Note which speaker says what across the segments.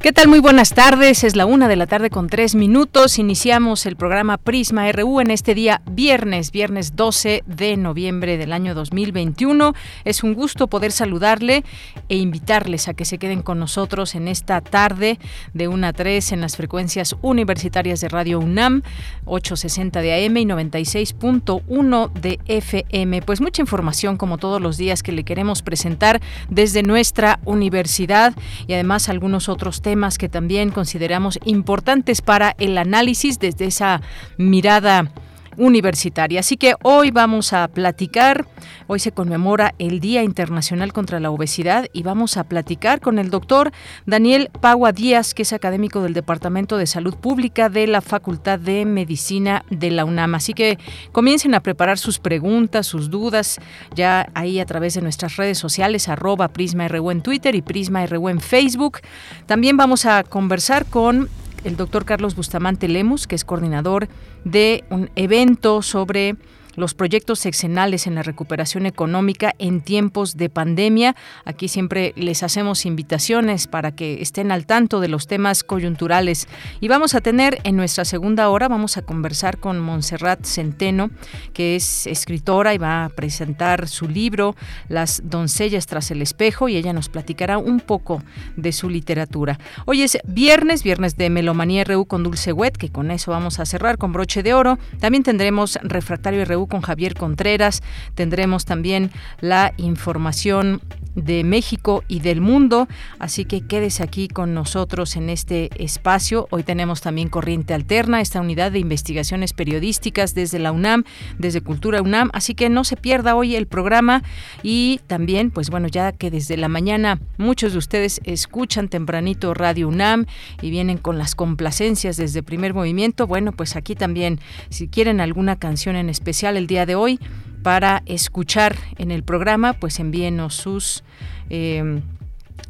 Speaker 1: ¿Qué tal? Muy buenas tardes. Es la una de la tarde con tres minutos. Iniciamos el programa Prisma RU en este día viernes, viernes 12 de noviembre del año 2021. Es un gusto poder saludarle e invitarles a que se queden con nosotros en esta tarde de 1 a 3 en las frecuencias universitarias de Radio UNAM, 860 de AM y 96.1 de FM. Pues mucha información como todos los días que le queremos presentar desde nuestra universidad y además algunos otros temas que también consideramos importantes para el análisis desde esa mirada universitaria. Así que hoy vamos a platicar, hoy se conmemora el Día Internacional contra la Obesidad y vamos a platicar con el doctor Daniel Pagua Díaz, que es académico del Departamento de Salud Pública de la Facultad de Medicina de la UNAM. Así que comiencen a preparar sus preguntas, sus dudas, ya ahí a través de nuestras redes sociales, arroba Prisma en Twitter y Prisma en Facebook. También vamos a conversar con el doctor Carlos Bustamante Lemus, que es coordinador de un evento sobre los proyectos sexenales en la recuperación económica en tiempos de pandemia. Aquí siempre les hacemos invitaciones para que estén al tanto de los temas coyunturales. Y vamos a tener en nuestra segunda hora, vamos a conversar con Montserrat Centeno, que es escritora y va a presentar su libro Las doncellas tras el espejo y ella nos platicará un poco de su literatura. Hoy es viernes, viernes de Melomanía RU con Dulce Wet, que con eso vamos a cerrar con broche de oro. También tendremos Refractario RU con Javier Contreras. Tendremos también la información de México y del mundo, así que quédese aquí con nosotros en este espacio. Hoy tenemos también Corriente Alterna, esta unidad de investigaciones periodísticas desde la UNAM, desde Cultura UNAM, así que no se pierda hoy el programa y también, pues bueno, ya que desde la mañana muchos de ustedes escuchan tempranito Radio UNAM y vienen con las complacencias desde primer movimiento, bueno, pues aquí también, si quieren alguna canción en especial, el día de hoy para escuchar en el programa, pues envíenos sus eh,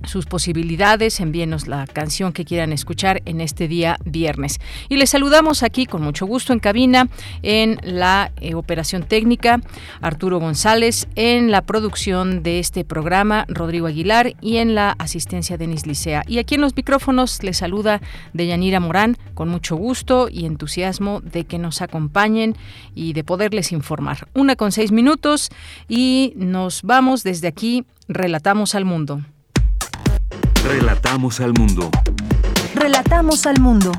Speaker 1: sus posibilidades, envíenos la canción que quieran escuchar en este día viernes. Y les saludamos aquí con mucho gusto en cabina, en la eh, operación técnica, Arturo González, en la producción de este programa, Rodrigo Aguilar, y en la asistencia Denis Licea. Y aquí en los micrófonos les saluda Deyanira Morán, con mucho gusto y entusiasmo de que nos acompañen y de poderles informar. Una con seis minutos y nos vamos desde aquí, relatamos al mundo.
Speaker 2: Relatamos al mundo.
Speaker 3: Relatamos al mundo.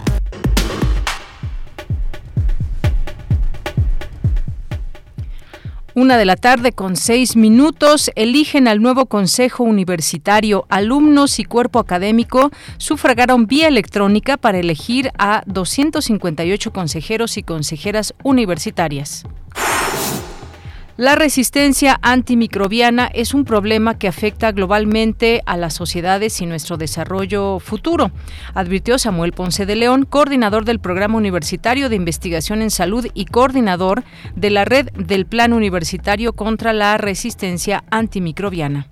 Speaker 1: Una de la tarde con seis minutos eligen al nuevo Consejo Universitario. Alumnos y cuerpo académico sufragaron vía electrónica para elegir a 258 consejeros y consejeras universitarias. La resistencia antimicrobiana es un problema que afecta globalmente a las sociedades y nuestro desarrollo futuro, advirtió Samuel Ponce de León, coordinador del Programa Universitario de Investigación en Salud y coordinador de la red del Plan Universitario contra la Resistencia Antimicrobiana.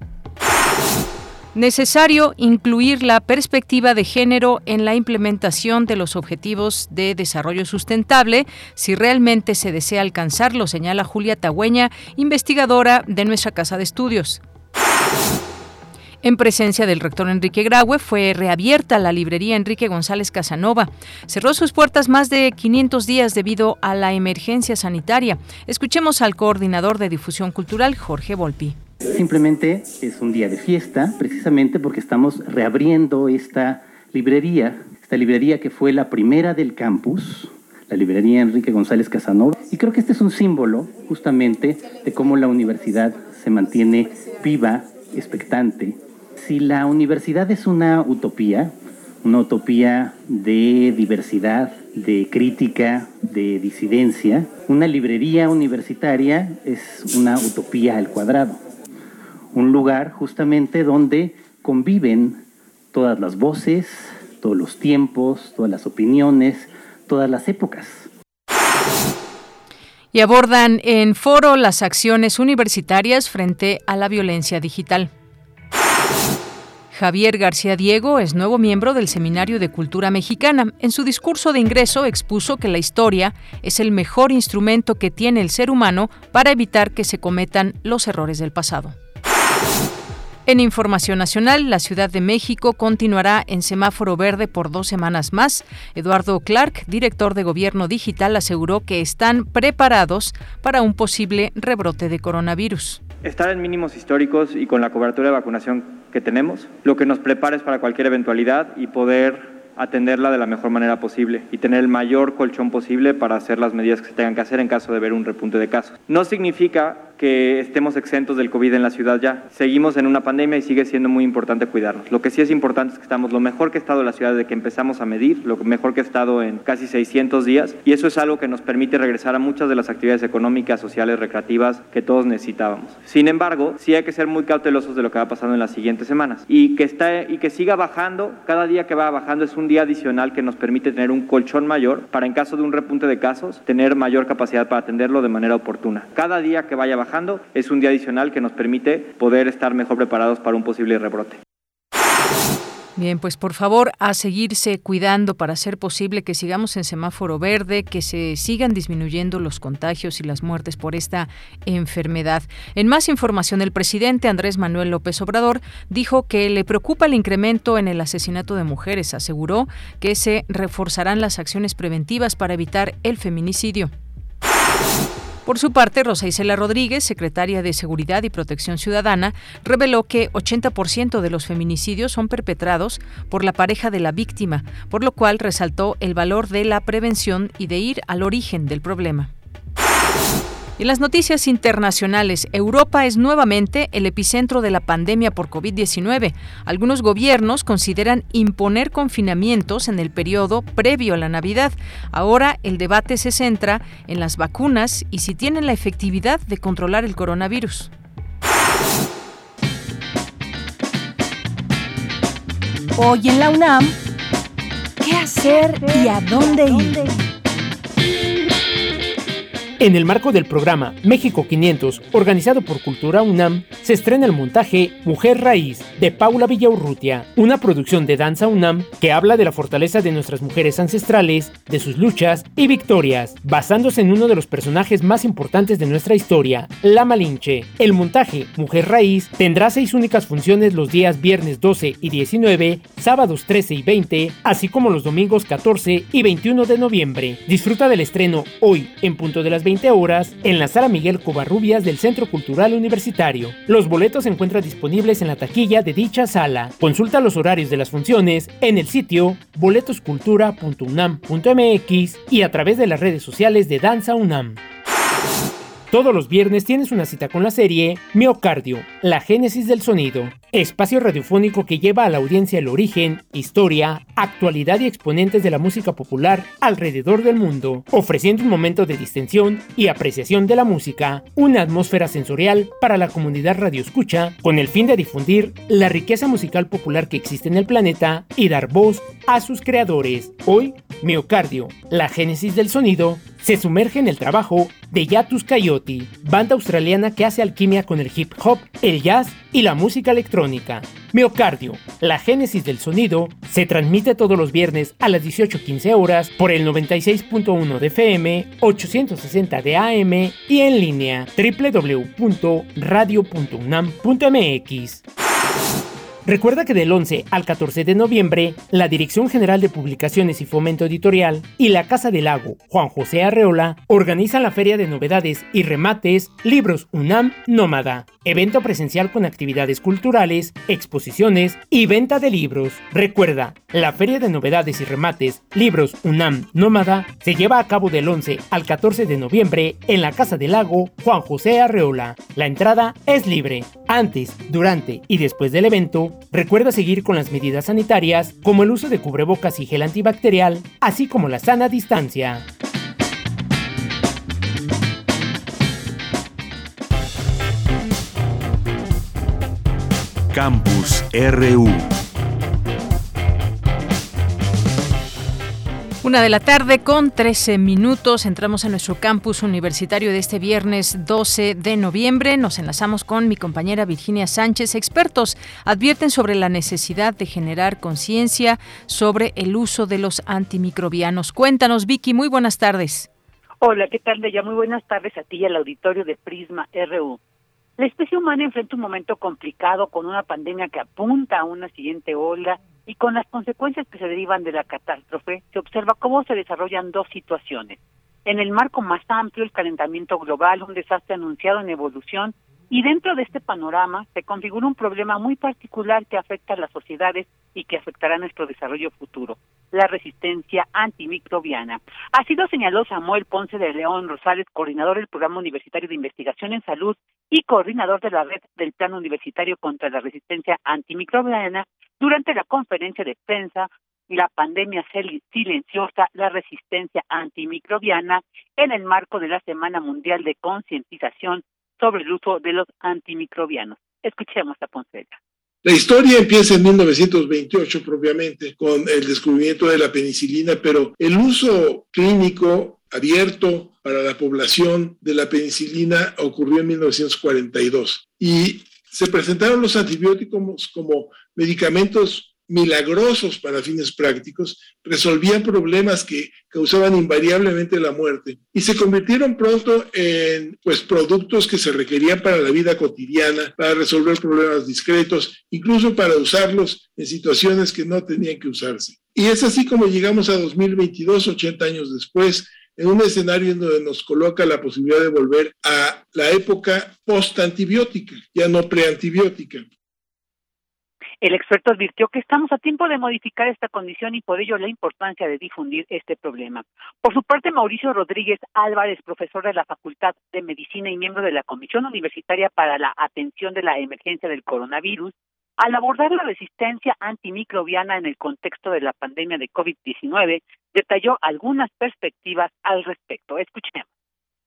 Speaker 1: Necesario incluir la perspectiva de género en la implementación de los objetivos de desarrollo sustentable si realmente se desea alcanzarlo, señala Julia Tagüeña, investigadora de nuestra Casa de Estudios. En presencia del rector Enrique Graue fue reabierta la librería Enrique González Casanova. Cerró sus puertas más de 500 días debido a la emergencia sanitaria. Escuchemos al coordinador de difusión cultural, Jorge Volpi.
Speaker 4: Simplemente es un día de fiesta, precisamente porque estamos reabriendo esta librería, esta librería que fue la primera del campus, la librería Enrique González Casanova. Y creo que este es un símbolo justamente de cómo la universidad se mantiene viva, expectante. Si la universidad es una utopía, una utopía de diversidad, de crítica, de disidencia. Una librería universitaria es una utopía al cuadrado, un lugar justamente donde conviven todas las voces, todos los tiempos, todas las opiniones, todas las épocas.
Speaker 1: Y abordan en foro las acciones universitarias frente a la violencia digital. Javier García Diego es nuevo miembro del Seminario de Cultura Mexicana. En su discurso de ingreso expuso que la historia es el mejor instrumento que tiene el ser humano para evitar que se cometan los errores del pasado. En Información Nacional, la Ciudad de México continuará en semáforo verde por dos semanas más. Eduardo Clark, director de Gobierno Digital, aseguró que están preparados para un posible rebrote de coronavirus.
Speaker 2: Estar en mínimos históricos y con la cobertura de vacunación que tenemos, lo que nos prepara es para cualquier eventualidad y poder atenderla de la mejor manera posible y tener el mayor colchón posible para hacer las medidas que se tengan que hacer en caso de ver un repunte de casos. No significa que estemos exentos del COVID en la ciudad ya. Seguimos en una pandemia y sigue siendo muy importante cuidarnos. Lo que sí es importante es que estamos lo mejor que ha estado la ciudad desde que empezamos a medir, lo mejor que ha estado en casi 600 días y eso es algo que nos permite regresar a muchas de las actividades económicas, sociales, recreativas que todos necesitábamos. Sin embargo, sí hay que ser muy cautelosos de lo que va pasando en las siguientes semanas y que, está, y que siga bajando, cada día que va bajando es un día adicional que nos permite tener un colchón mayor para en caso de un repunte de casos tener mayor capacidad para atenderlo de manera oportuna. Cada día que vaya bajando es un día adicional que nos permite poder estar mejor preparados para un posible rebrote.
Speaker 1: Bien, pues por favor a seguirse cuidando para hacer posible que sigamos en semáforo verde, que se sigan disminuyendo los contagios y las muertes por esta enfermedad. En más información, el presidente Andrés Manuel López Obrador dijo que le preocupa el incremento en el asesinato de mujeres. Aseguró que se reforzarán las acciones preventivas para evitar el feminicidio. Por su parte, Rosa Isela Rodríguez, secretaria de Seguridad y Protección Ciudadana, reveló que 80% de los feminicidios son perpetrados por la pareja de la víctima, por lo cual resaltó el valor de la prevención y de ir al origen del problema. En las noticias internacionales, Europa es nuevamente el epicentro de la pandemia por COVID-19. Algunos gobiernos consideran imponer confinamientos en el periodo previo a la Navidad. Ahora el debate se centra en las vacunas y si tienen la efectividad de controlar el coronavirus.
Speaker 3: Hoy en la UNAM, ¿qué hacer y a dónde ir?
Speaker 5: En el marco del programa México 500, organizado por Cultura UNAM, se estrena el montaje Mujer Raíz de Paula Villaurrutia, una producción de Danza UNAM que habla de la fortaleza de nuestras mujeres ancestrales, de sus luchas y victorias, basándose en uno de los personajes más importantes de nuestra historia, la Malinche. El montaje Mujer Raíz tendrá seis únicas funciones los días viernes 12 y 19, sábados 13 y 20, así como los domingos 14 y 21 de noviembre. Disfruta del estreno hoy en punto de las 20 horas en la Sala Miguel Covarrubias del Centro Cultural Universitario. Los boletos se encuentran disponibles en la taquilla de dicha sala. Consulta los horarios de las funciones en el sitio boletoscultura.unam.mx y a través de las redes sociales de Danza UNAM. Todos los viernes tienes una cita con la serie Miocardio, la génesis del sonido, espacio radiofónico que lleva a la audiencia el origen, historia, actualidad y exponentes de la música popular alrededor del mundo, ofreciendo un momento de distensión y apreciación de la música, una atmósfera sensorial para la comunidad radioescucha, con el fin de difundir la riqueza musical popular que existe en el planeta y dar voz a sus creadores. Hoy, Miocardio, la génesis del sonido, se sumerge en el trabajo de Yatus Coyote, banda australiana que hace alquimia con el hip hop, el jazz y la música electrónica. Miocardio, la génesis del sonido, se transmite todos los viernes a las 18.15 horas por el 96.1 de FM, 860 de AM y en línea www.radio.unam.mx. Recuerda que del 11 al 14 de noviembre, la Dirección General de Publicaciones y Fomento Editorial y la Casa del Lago Juan José Arreola organizan la Feria de Novedades y Remates Libros UNAM Nómada, evento presencial con actividades culturales, exposiciones y venta de libros. Recuerda, la Feria de Novedades y Remates Libros UNAM Nómada se lleva a cabo del 11 al 14 de noviembre en la Casa del Lago Juan José Arreola. La entrada es libre. Antes, durante y después del evento, Recuerda seguir con las medidas sanitarias como el uso de cubrebocas y gel antibacterial, así como la sana distancia.
Speaker 6: Campus RU
Speaker 1: Una de la tarde con 13 minutos. Entramos a nuestro campus universitario de este viernes 12 de noviembre. Nos enlazamos con mi compañera Virginia Sánchez. Expertos advierten sobre la necesidad de generar conciencia sobre el uso de los antimicrobianos. Cuéntanos, Vicky. Muy buenas tardes.
Speaker 7: Hola, ¿qué tal, ya Muy buenas tardes a ti y al auditorio de Prisma RU. La especie humana enfrenta un momento complicado con una pandemia que apunta a una siguiente ola y con las consecuencias que se derivan de la catástrofe, se observa cómo se desarrollan dos situaciones. En el marco más amplio, el calentamiento global, un desastre anunciado en evolución, y dentro de este panorama se configura un problema muy particular que afecta a las sociedades y que afectará nuestro desarrollo futuro, la resistencia antimicrobiana. Así lo señaló Samuel Ponce de León Rosales, coordinador del Programa Universitario de Investigación en Salud y coordinador de la red del Plan Universitario contra la Resistencia Antimicrobiana, durante la conferencia de prensa la pandemia silenciosa, la resistencia antimicrobiana, en el marco de la Semana Mundial de Concientización sobre el uso de los antimicrobianos. Escuchemos a Poncela.
Speaker 8: La historia empieza en 1928 propiamente con el descubrimiento de la penicilina, pero el uso clínico abierto para la población de la penicilina ocurrió en 1942 y se presentaron los antibióticos como medicamentos milagrosos para fines prácticos, resolvían problemas que causaban invariablemente la muerte y se convirtieron pronto en pues productos que se requerían para la vida cotidiana, para resolver problemas discretos, incluso para usarlos en situaciones que no tenían que usarse. Y es así como llegamos a 2022, 80 años después, en un escenario en donde nos coloca la posibilidad de volver a la época post-antibiótica, ya no preantibiótica.
Speaker 7: El experto advirtió que estamos a tiempo de modificar esta condición y por ello la importancia de difundir este problema. Por su parte, Mauricio Rodríguez Álvarez, profesor de la Facultad de Medicina y miembro de la Comisión Universitaria para la Atención de la Emergencia del Coronavirus, al abordar la resistencia antimicrobiana en el contexto de la pandemia de COVID-19, detalló algunas perspectivas al respecto. Escuchemos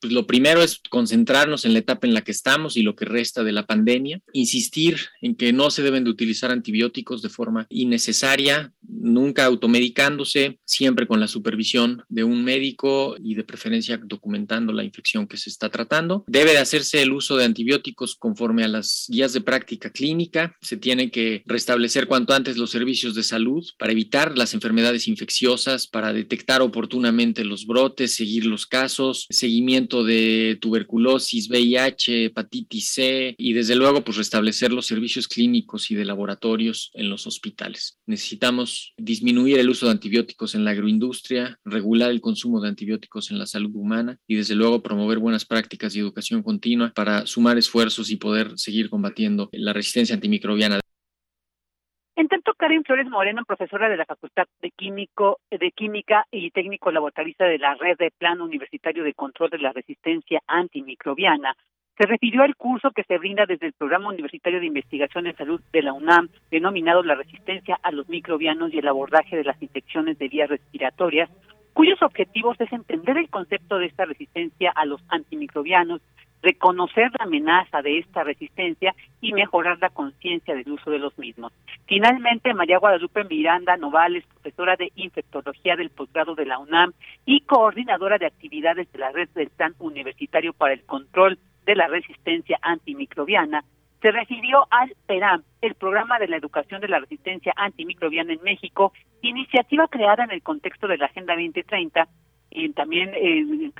Speaker 9: pues lo primero es concentrarnos en la etapa en la que estamos y lo que resta de la pandemia, insistir en que no se deben de utilizar antibióticos de forma innecesaria, nunca automedicándose, siempre con la supervisión de un médico y de preferencia documentando la infección que se está tratando. Debe de hacerse el uso de antibióticos conforme a las guías de práctica clínica. Se tiene que restablecer cuanto antes los servicios de salud para evitar las enfermedades infecciosas, para detectar oportunamente los brotes, seguir los casos, seguimiento de tuberculosis, VIH, hepatitis C y desde luego pues restablecer los servicios clínicos y de laboratorios en los hospitales. Necesitamos disminuir el uso de antibióticos en la agroindustria, regular el consumo de antibióticos en la salud humana y desde luego promover buenas prácticas y educación continua para sumar esfuerzos y poder seguir combatiendo la resistencia antimicrobiana.
Speaker 7: En tanto, Karen Flores Moreno, profesora de la Facultad de, Químico, de Química y técnico laboratorista de la Red de Plan Universitario de Control de la Resistencia Antimicrobiana, se refirió al curso que se brinda desde el Programa Universitario de Investigación en Salud de la UNAM, denominado La Resistencia a los Microbianos y el Abordaje de las Infecciones de Vías Respiratorias, cuyos objetivos es entender el concepto de esta resistencia a los antimicrobianos reconocer la amenaza de esta resistencia y mejorar la conciencia del uso de los mismos. Finalmente, María Guadalupe Miranda Novales, profesora de infectología del posgrado de la UNAM y coordinadora de actividades de la red del Plan Universitario para el Control de la Resistencia Antimicrobiana, se refirió al PERAM, el Programa de la Educación de la Resistencia Antimicrobiana en México, iniciativa creada en el contexto de la Agenda 2030 y también en,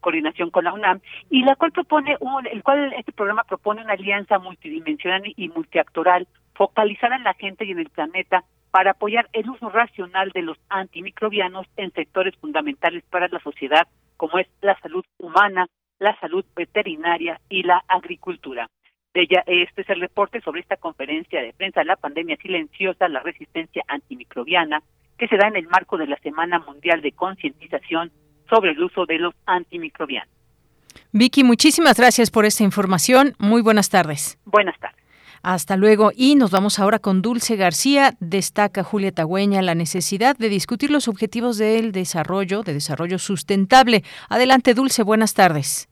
Speaker 7: coordinación con la UNAM y la cual propone un, el cual este programa propone una alianza multidimensional y multiactoral focalizada en la gente y en el planeta para apoyar el uso racional de los antimicrobianos en sectores fundamentales para la sociedad como es la salud humana, la salud veterinaria y la agricultura. Ella, este es el reporte sobre esta conferencia de prensa, la pandemia silenciosa, la resistencia antimicrobiana, que se da en el marco de la Semana Mundial de Concientización sobre el uso de los antimicrobianos.
Speaker 1: Vicky, muchísimas gracias por esta información. Muy buenas tardes.
Speaker 7: Buenas tardes.
Speaker 1: Hasta luego. Y nos vamos ahora con Dulce García. Destaca Julia Tagüeña la necesidad de discutir los objetivos del desarrollo, de desarrollo sustentable. Adelante, Dulce, buenas tardes.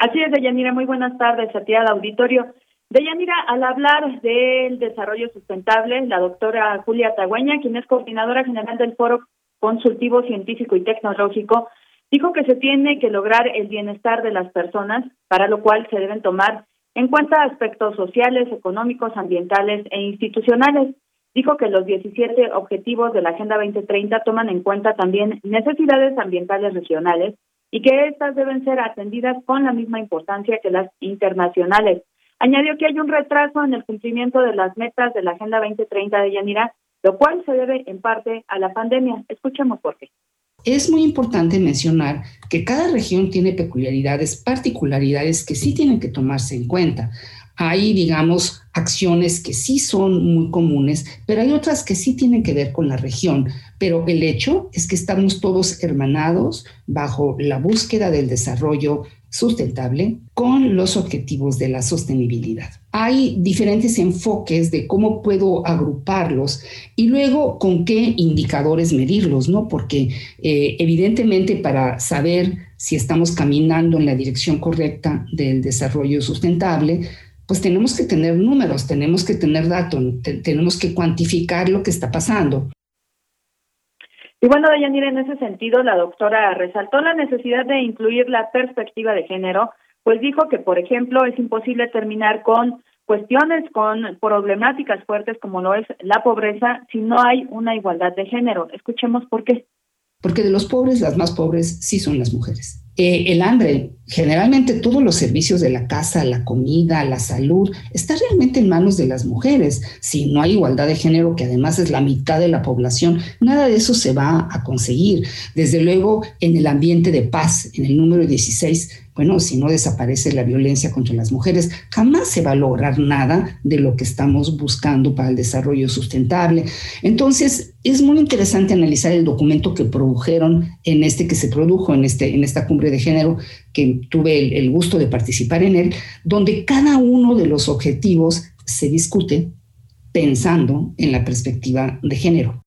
Speaker 6: Así es, Deyanira, muy buenas tardes a ti al auditorio. Deyanira, al hablar del desarrollo sustentable, la doctora Julia Tagüeña, quien es coordinadora general del Foro Consultivo Científico y Tecnológico, dijo que se tiene que lograr el bienestar de las personas, para lo cual se deben tomar en cuenta aspectos sociales, económicos, ambientales e institucionales. Dijo que los 17 objetivos de la Agenda 2030 toman en cuenta también necesidades ambientales regionales y que éstas deben ser atendidas con la misma importancia que las internacionales. Añadió que hay un retraso en el cumplimiento de las metas de la Agenda 2030 de Yanira, lo cual se debe en parte a la pandemia. Escuchemos por qué.
Speaker 10: Es muy importante mencionar que cada región tiene peculiaridades, particularidades que sí tienen que tomarse en cuenta. Hay, digamos, acciones que sí son muy comunes, pero hay otras que sí tienen que ver con la región. Pero el hecho es que estamos todos hermanados bajo la búsqueda del desarrollo sustentable con los objetivos de la sostenibilidad. Hay diferentes enfoques de cómo puedo agruparlos y luego con qué indicadores medirlos, ¿no? Porque eh, evidentemente para saber si estamos caminando en la dirección correcta del desarrollo sustentable, pues tenemos que tener números, tenemos que tener datos, tenemos que cuantificar lo que está pasando.
Speaker 6: Y bueno, Dayanira, en ese sentido, la doctora resaltó la necesidad de incluir la perspectiva de género, pues dijo que, por ejemplo, es imposible terminar con cuestiones, con problemáticas fuertes como lo es la pobreza, si no hay una igualdad de género. Escuchemos por qué.
Speaker 10: Porque de los pobres, las más pobres sí son las mujeres. Eh, el hambre, generalmente todos los servicios de la casa, la comida, la salud, está realmente en manos de las mujeres. Si no hay igualdad de género, que además es la mitad de la población, nada de eso se va a conseguir. Desde luego, en el ambiente de paz, en el número 16, bueno, si no desaparece la violencia contra las mujeres, jamás se va a lograr nada de lo que estamos buscando para el desarrollo sustentable. Entonces, es muy interesante analizar el documento que produjeron en este que se produjo en, este, en esta cumbre de género, que tuve el, el gusto de participar en él, donde cada uno de los objetivos se discute pensando en la perspectiva de género.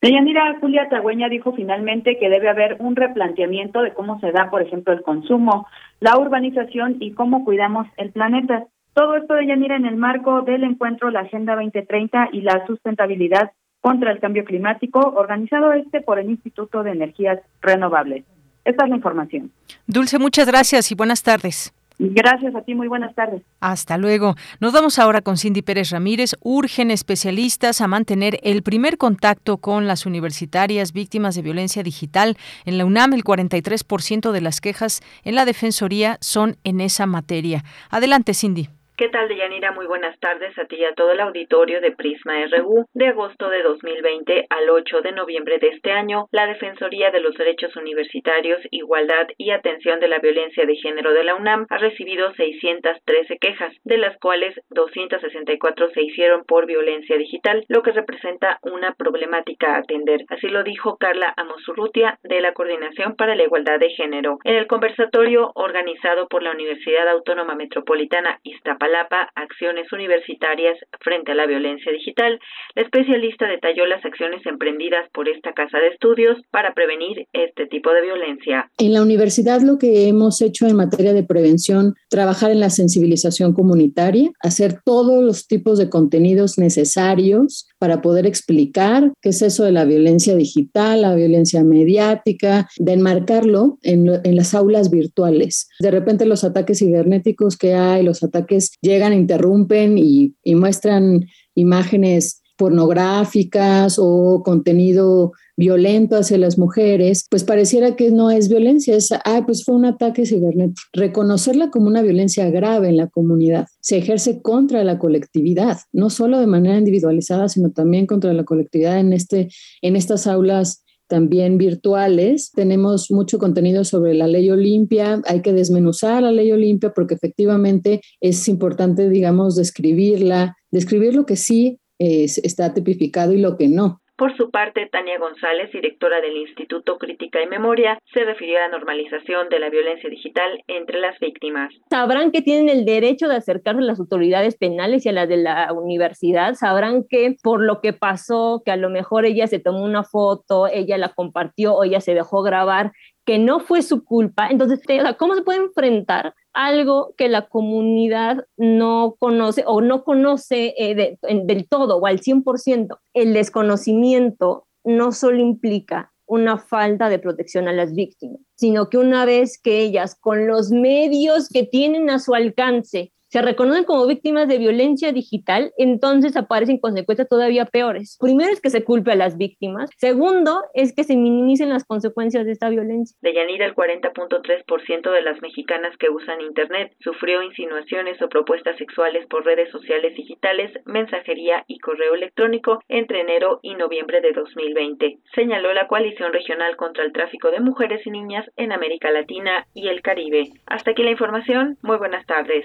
Speaker 6: Deyanira Julia Tagüeña dijo finalmente que debe haber un replanteamiento de cómo se da, por ejemplo, el consumo, la urbanización y cómo cuidamos el planeta. Todo esto, Deyanira, en el marco del encuentro La Agenda 2030 y la sustentabilidad contra el cambio climático, organizado este por el Instituto de Energías Renovables. Esta es la información.
Speaker 1: Dulce, muchas gracias y buenas tardes.
Speaker 6: Gracias a ti, muy buenas tardes.
Speaker 1: Hasta luego. Nos vamos ahora con Cindy Pérez Ramírez. Urgen especialistas a mantener el primer contacto con las universitarias víctimas de violencia digital. En la UNAM, el 43% de las quejas en la Defensoría son en esa materia. Adelante, Cindy.
Speaker 11: ¿Qué tal, Deyanira? Muy buenas tardes a ti y a todo el auditorio de Prisma RU. De agosto de 2020 al 8 de noviembre de este año, la Defensoría de los Derechos Universitarios, Igualdad y Atención de la Violencia de Género de la UNAM ha recibido 613 quejas, de las cuales 264 se hicieron por violencia digital, lo que representa una problemática a atender. Así lo dijo Carla Amosurrutia de la Coordinación para la Igualdad de Género. En el conversatorio organizado por la Universidad Autónoma Metropolitana Iztapalapa, Lapa Acciones Universitarias frente a la Violencia Digital. La especialista detalló las acciones emprendidas por esta casa de estudios para prevenir este tipo de violencia.
Speaker 12: En la universidad lo que hemos hecho en materia de prevención, trabajar en la sensibilización comunitaria, hacer todos los tipos de contenidos necesarios para poder explicar qué es eso de la violencia digital, la violencia mediática, de enmarcarlo en, en las aulas virtuales. De repente los ataques cibernéticos que hay, los ataques llegan, interrumpen y, y muestran imágenes pornográficas o contenido violento hacia las mujeres, pues pareciera que no es violencia, es, ah, pues fue un ataque cibernético. Reconocerla como una violencia grave en la comunidad se ejerce contra la colectividad, no solo de manera individualizada, sino también contra la colectividad en, este, en estas aulas también virtuales. Tenemos mucho contenido sobre la ley Olimpia. Hay que desmenuzar la ley Olimpia porque efectivamente es importante, digamos, describirla, describir lo que sí es, está tipificado y lo que no.
Speaker 11: Por su parte, Tania González, directora del Instituto Crítica y Memoria, se refirió a la normalización de la violencia digital entre las víctimas.
Speaker 13: Sabrán que tienen el derecho de acercarse a las autoridades penales y a las de la universidad. Sabrán que por lo que pasó, que a lo mejor ella se tomó una foto, ella la compartió o ella se dejó grabar, que no fue su culpa. Entonces, ¿cómo se puede enfrentar algo que la comunidad no conoce o no conoce eh, del todo o al 100%. El desconocimiento no solo implica una falta de protección a las víctimas, sino que una vez que ellas, con los medios que tienen a su alcance, se reconocen como víctimas de violencia digital, entonces aparecen consecuencias todavía peores. Primero es que se culpe a las víctimas. Segundo es que se minimicen las consecuencias de esta violencia.
Speaker 11: De Yanira, el 40.3% de las mexicanas que usan Internet sufrió insinuaciones o propuestas sexuales por redes sociales digitales, mensajería y correo electrónico entre enero y noviembre de 2020, señaló la Coalición Regional contra el Tráfico de Mujeres y Niñas en América Latina y el Caribe. Hasta aquí la información. Muy buenas tardes.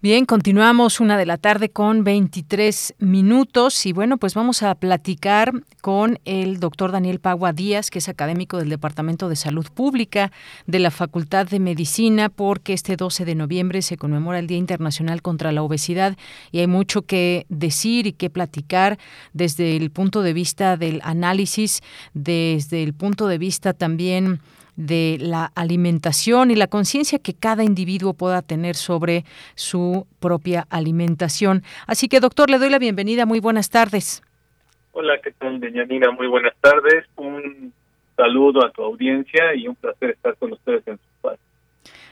Speaker 1: Bien, continuamos una de la tarde con 23 minutos y bueno, pues vamos a platicar con el doctor Daniel Pagua Díaz, que es académico del Departamento de Salud Pública de la Facultad de Medicina, porque este 12 de noviembre se conmemora el Día Internacional contra la Obesidad y hay mucho que decir y que platicar desde el punto de vista del análisis, desde el punto de vista también de la alimentación y la conciencia que cada individuo pueda tener sobre su propia alimentación. Así que, doctor, le doy la bienvenida. Muy buenas tardes.
Speaker 14: Hola, ¿qué tal, Deñanina? Muy buenas tardes. Un saludo a tu audiencia y un placer estar con ustedes en su espacio.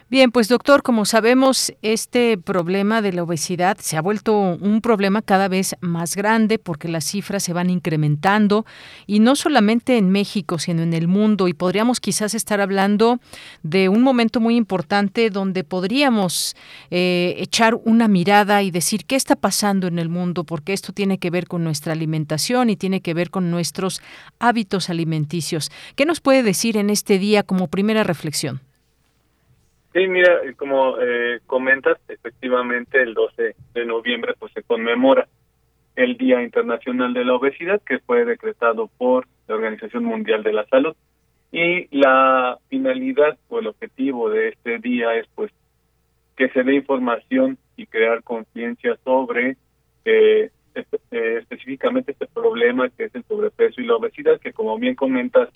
Speaker 1: Bien, pues doctor, como sabemos, este problema de la obesidad se ha vuelto un problema cada vez más grande porque las cifras se van incrementando y no solamente en México, sino en el mundo. Y podríamos quizás estar hablando de un momento muy importante donde podríamos eh, echar una mirada y decir qué está pasando en el mundo, porque esto tiene que ver con nuestra alimentación y tiene que ver con nuestros hábitos alimenticios. ¿Qué nos puede decir en este día como primera reflexión?
Speaker 14: Sí, mira, eh, como eh, comentas, efectivamente el 12 de noviembre pues se conmemora el Día Internacional de la Obesidad que fue decretado por la Organización Mundial de la Salud. Y la finalidad o el objetivo de este día es pues que se dé información y crear conciencia sobre eh, eh, específicamente este problema que es el sobrepeso y la obesidad que como bien comentas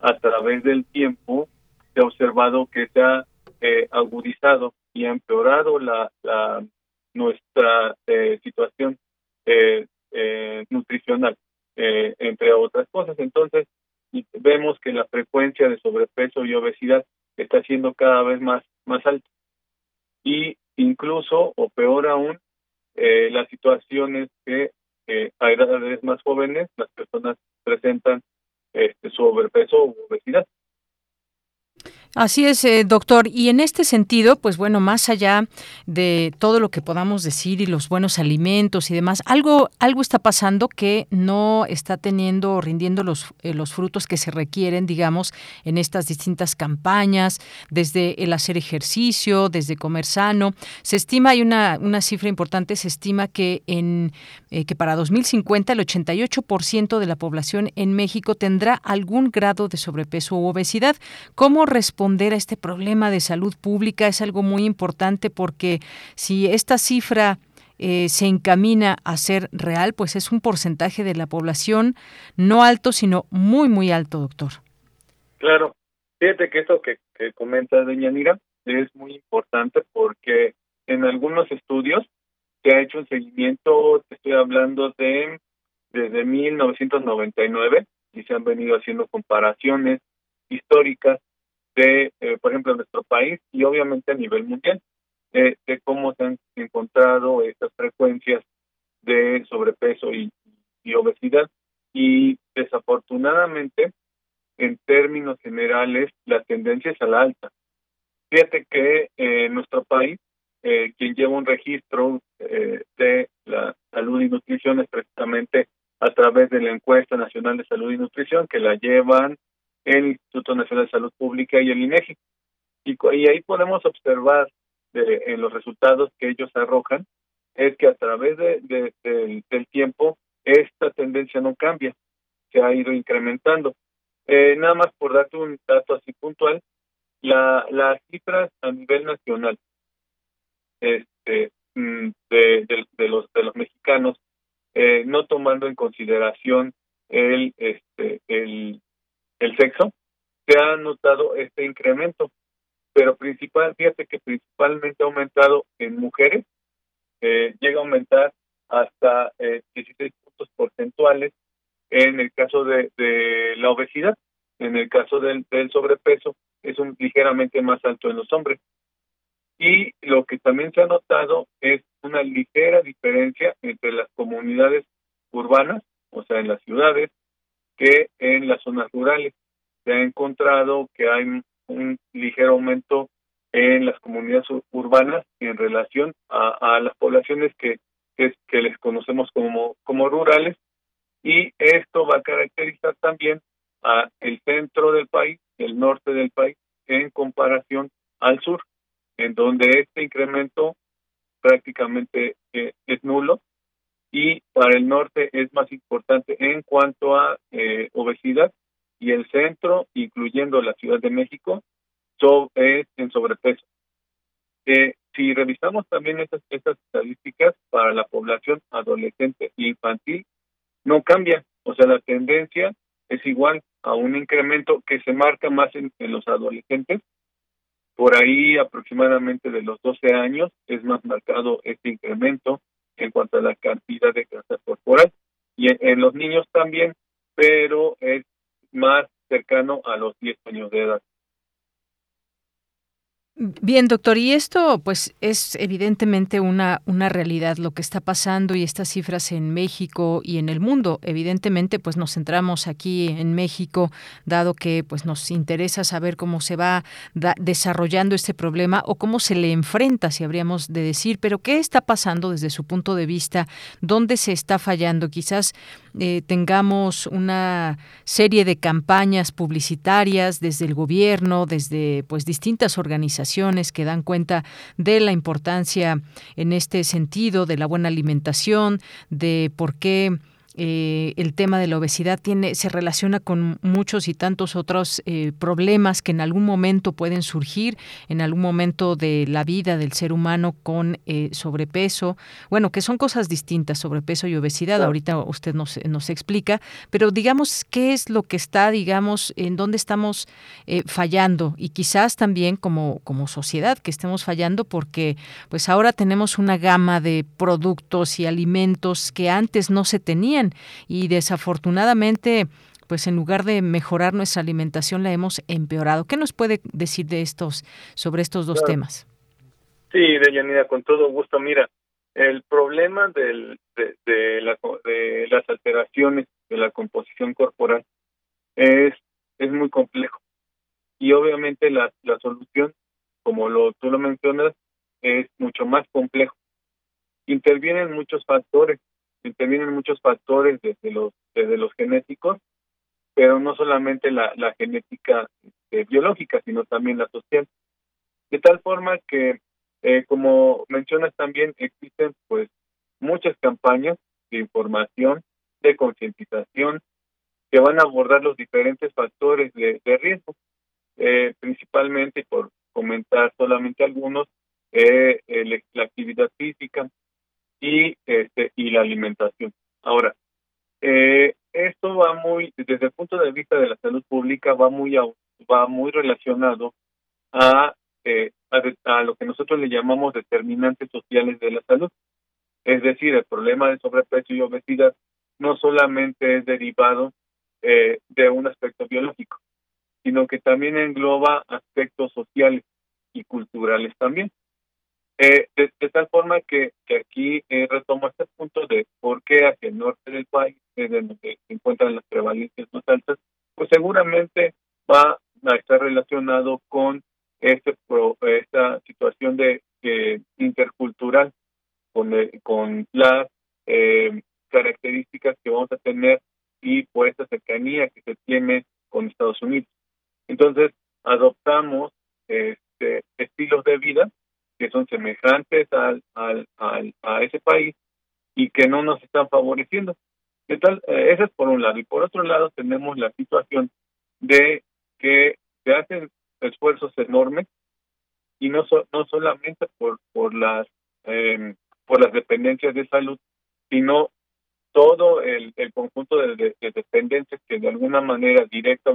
Speaker 14: a través del tiempo se ha observado que se ha eh, agudizado y empeorado la, la nuestra eh, situación eh, nutricional, entre otras cosas. Entonces, vemos que la frecuencia de sobrepeso y obesidad está siendo cada vez más, más alta. Y incluso, o peor aún, las situaciones que a edades más jóvenes las personas presentan este, sobrepeso u obesidad.
Speaker 1: Así es, eh, doctor. Y en este sentido, pues bueno, más allá de todo lo que podamos decir y los buenos alimentos y demás, algo, algo está pasando que no está teniendo, rindiendo los, eh, los frutos que se requieren, digamos, en estas distintas campañas, desde el hacer ejercicio, desde comer sano. Se estima, hay una, una cifra importante, se estima que en eh, que para 2050 el 88% de la población en México tendrá algún grado de sobrepeso u obesidad. ¿Cómo responder a este problema de salud pública es algo muy importante porque si esta cifra eh, se encamina a ser real, pues es un porcentaje de la población no alto, sino muy, muy alto, doctor.
Speaker 14: Claro. Fíjate que esto que, que comenta Doña Nira es muy importante porque en algunos estudios se ha hecho un seguimiento, te estoy hablando de desde 1999 y se han venido haciendo comparaciones históricas de, eh, por ejemplo, nuestro país y obviamente a nivel mundial, de, cómo se han encontrado estas frecuencias de sobrepeso y, obesidad. Y desafortunadamente, en términos generales, la tendencia es a la alta. Fíjate que eh, nuestro país, eh, quien lleva un registro de la salud y nutrición es precisamente a través de la encuesta nacional de salud y nutrición que la llevan el Instituto Nacional de Salud Pública y el INEGI. Y, ahí podemos observar de, en los resultados que ellos arrojan es que a través de, del tiempo esta tendencia no cambia, se ha ido incrementando. Eh, nada más por darte un dato así puntual, la, las cifras a nivel nacional este, mm, de, de, los, de los mexicanos, eh, no tomando en consideración el, este, el, el sexo, se ha notado este incremento, pero principal, fíjate que principalmente ha aumentado en mujeres, eh, llega a aumentar hasta eh, 16 puntos porcentuales en el caso de, la obesidad, en el caso del, del sobrepeso es un ligeramente más alto en los hombres. Y lo que también se ha notado es una ligera diferencia entre las comunidades urbanas, o sea, en las ciudades, que en las zonas rurales. Se ha encontrado que hay un ligero aumento en las comunidades urbanas en relación a, las poblaciones que, que, les conocemos como, como rurales y esto va a caracterizar también a el centro del país, el norte del país, en comparación al sur, en donde este incremento prácticamente eh, es nulo y para el norte es más importante en cuanto a eh, obesidad y el centro, incluyendo la Ciudad de México, es en sobrepeso. Eh, si revisamos también estas, estadísticas para la población adolescente e infantil, no cambia. O sea, la tendencia es igual a un incremento que se marca más en, los adolescentes. Por ahí aproximadamente de los 12 años es más marcado este incremento en cuanto a la cantidad de grasa corporal. Y en los niños también, pero es más cercano a los 10 años de edad.
Speaker 1: Bien, doctor, y esto pues es evidentemente una, una realidad lo que está pasando y estas cifras en México y en el mundo. Evidentemente, pues nos centramos aquí en México, dado que pues nos interesa saber cómo se va desarrollando este problema o cómo se le enfrenta, si habríamos de decir, pero ¿qué está pasando desde su punto de vista? ¿Dónde se está fallando? Quizás eh, tengamos una serie de campañas publicitarias desde el gobierno, desde pues distintas organizaciones que dan cuenta de la importancia en este sentido de la buena alimentación, de por qué eh, el tema de la obesidad tiene, se relaciona con muchos y tantos otros eh, problemas que en algún momento pueden surgir, en algún momento de la vida del ser humano con eh, sobrepeso, bueno, que son cosas distintas, sobrepeso y obesidad, ahorita usted nos, nos explica, pero digamos, ¿qué es lo que está, digamos, en dónde estamos fallando? Y quizás también como, como sociedad que estemos fallando porque pues ahora tenemos una gama de productos y alimentos que antes no se tenían y desafortunadamente pues en lugar de mejorar nuestra alimentación la hemos empeorado. ¿Qué nos puede decir de estos sobre estos dos temas?
Speaker 14: Sí, Deyanira, con todo gusto. Mira, el problema del, de, de, las alteraciones de la composición corporal es, es muy complejo. Y obviamente la, la solución, como lo, tú lo mencionas, es mucho más complejo. Intervienen muchos factores intervienen muchos factores desde los, desde los genéticos, pero no solamente la, genética este, biológica, sino también la social. De tal forma que, eh, como mencionas también, existen pues muchas campañas de información, de concientización, que van a abordar los diferentes factores de, riesgo, eh, principalmente por comentar solamente algunos, eh, la actividad física, y este y la alimentación. Ahora, eh, esto va muy desde el punto de vista de la salud pública va muy va muy relacionado a, eh, a, lo que nosotros le llamamos determinantes sociales de la salud. Es decir, el problema de sobrepeso y obesidad no solamente es derivado eh, de un aspecto biológico, sino que también engloba aspectos sociales y culturales también. Eh, de, tal forma que, que aquí eh, retomo este punto de por qué hacia el norte del país, eh, es donde se encuentran las prevalencias más altas, pues seguramente va a estar relacionado con este pro, esta situación de intercultural, con, eh, con las eh, características que vamos a tener y por esta cercanía que se tiene semejantes al, al, al, a ese país y que no nos están favoreciendo. De tal, eh, eso es por un lado. Y por otro lado tenemos la situación de que se hacen esfuerzos enormes y no no solamente por por las eh, por las dependencias de salud sino todo el, el conjunto de, dependencias que de alguna manera directa o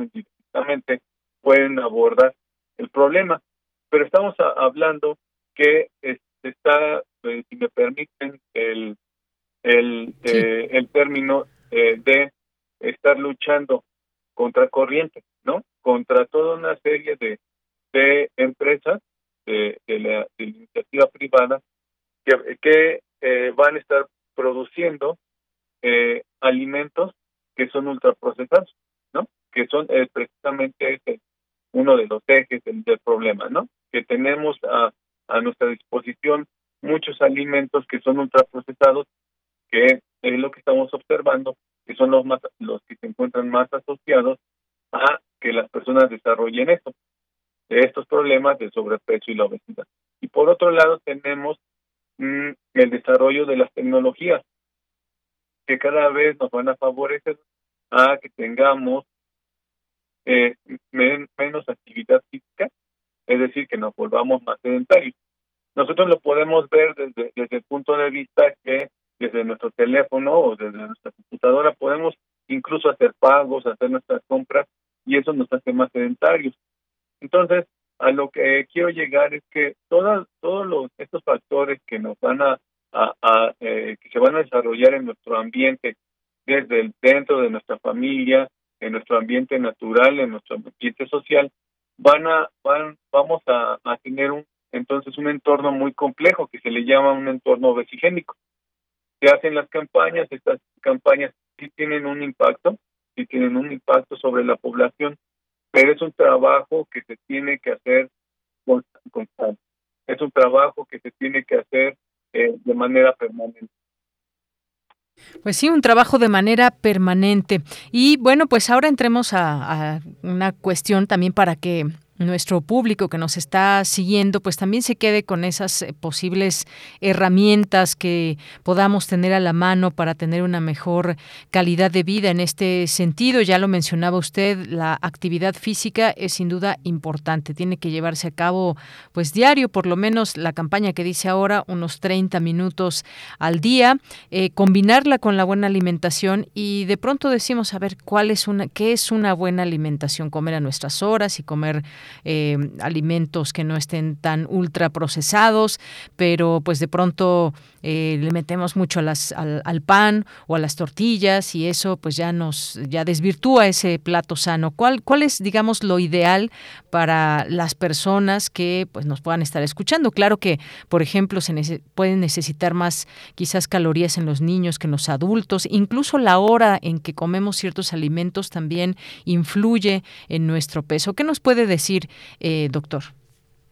Speaker 14: Sí, un trabajo de manera permanente.
Speaker 1: Y bueno, pues ahora entremos a una cuestión también para que nuestro público que nos está siguiendo, pues también se quede con esas eh, posibles herramientas que podamos tener a la mano para tener una mejor calidad de vida en este sentido. Ya lo mencionaba usted, la actividad física es sin duda importante. Tiene que llevarse a cabo pues diario, por lo menos la campaña que dice ahora, unos 30 minutos al día, eh, combinarla con la buena alimentación y de pronto decimos, a ver, ¿cuál es una, qué es una buena alimentación? Comer a nuestras horas y comer eh, alimentos que no estén tan ultra procesados, pero pues de pronto eh, le metemos mucho al, pan o a las tortillas y eso pues ya nos ya desvirtúa ese plato sano. ¿Cuál, cuál es, digamos, lo ideal para las personas que pues nos puedan estar escuchando? Claro que, por ejemplo, se pueden necesitar más quizás calorías en los niños que en los adultos, incluso la hora en que comemos ciertos alimentos también influye en nuestro peso. ¿Qué nos puede decir, eh, doctor?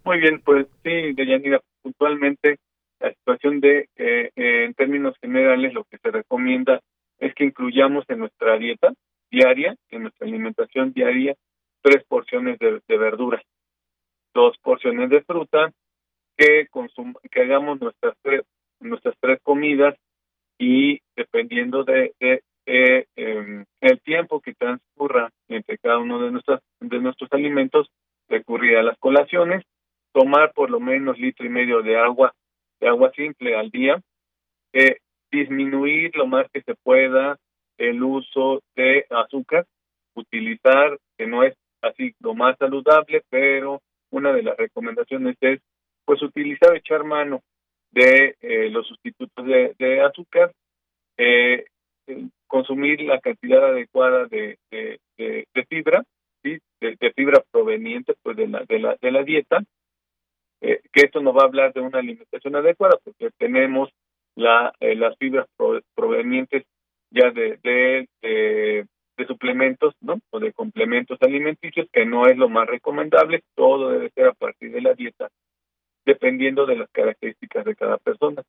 Speaker 14: Muy bien, pues sí, Deyanira, puntualmente la situación de, eh, en términos generales, lo que se recomienda es que incluyamos en nuestra dieta diaria, en nuestra alimentación diaria, tres porciones de, verduras, dos porciones de fruta, que consum que hagamos nuestras tres, nuestras tres comidas y dependiendo de, de, em, el tiempo que transcurra entre cada uno de nuestras de nuestros alimentos recurrir a las colaciones tomar por lo menos litro y medio de agua agua simple al día, eh, disminuir lo más que se pueda el uso de azúcar, utilizar, que no es así lo más saludable, pero una de las recomendaciones es pues utilizar, echar mano de eh, los sustitutos de, azúcar, eh, consumir la cantidad adecuada de, de, fibra, ¿sí? de, fibra proveniente pues de la, de la, de la dieta, eh, que esto nos va a hablar de una alimentación adecuada, porque tenemos la, eh, las fibras provenientes ya de, de, de, suplementos, ¿no? O de complementos alimenticios, que no es lo más recomendable, todo debe ser a partir de la dieta, dependiendo de las características de cada persona.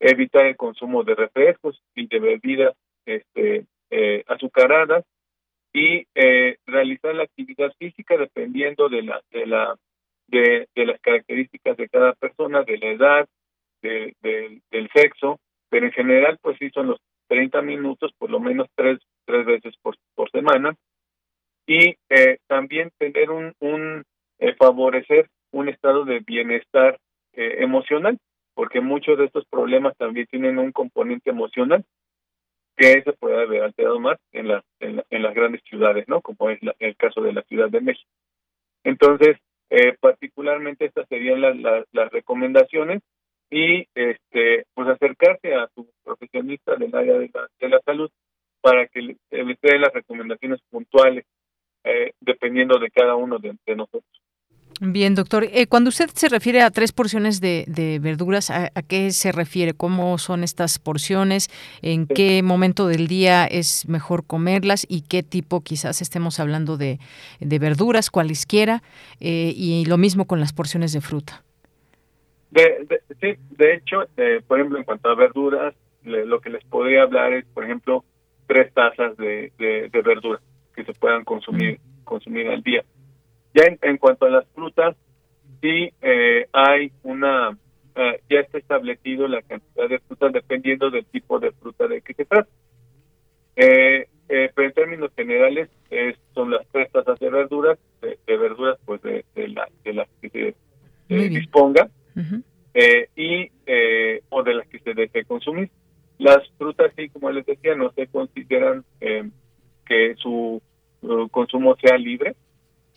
Speaker 14: Evitar el consumo de refrescos y de bebidas este, eh, azucaradas, y eh, realizar la actividad física dependiendo de la de la de, las características de cada persona, de la edad, de, del sexo, pero en general pues sí son los 30 minutos, por lo menos tres, tres veces por, por semana, y eh, también tener un, un eh, favorecer un estado de bienestar eh, emocional, porque muchos de estos problemas también tienen un componente emocional que se puede haber alterado más en las en, las grandes ciudades, ¿no? Como es el caso de la Ciudad de México. Entonces, eh, particularmente estas serían las, las, recomendaciones y este pues acercarse a su profesionista del área de la, de la salud para que le, dé las recomendaciones puntuales eh, dependiendo de cada uno de nosotros.
Speaker 1: Bien, doctor. Eh, cuando usted se refiere a tres porciones de, verduras, ¿a, qué se refiere? ¿Cómo son estas porciones? ¿En qué momento del día es mejor comerlas? ¿Y qué tipo quizás estemos hablando de, verduras, cualesquiera? Eh, y lo mismo con las porciones de fruta.
Speaker 14: De, sí, de hecho, eh, por ejemplo, en cuanto a verduras, lo que les podría hablar es, por ejemplo, tres tazas de, de, verduras que se puedan consumir, consumir al día ya en, cuanto a las frutas, sí eh, hay una, eh, ya está establecido la cantidad de frutas dependiendo del tipo de fruta de que se trata. Eh, pero en términos generales son las tres tazas de verduras, de, verduras pues de, la, de las que se disponga y o de las que se deje consumir. Las frutas, sí, como les decía, no se consideran que su consumo sea libre,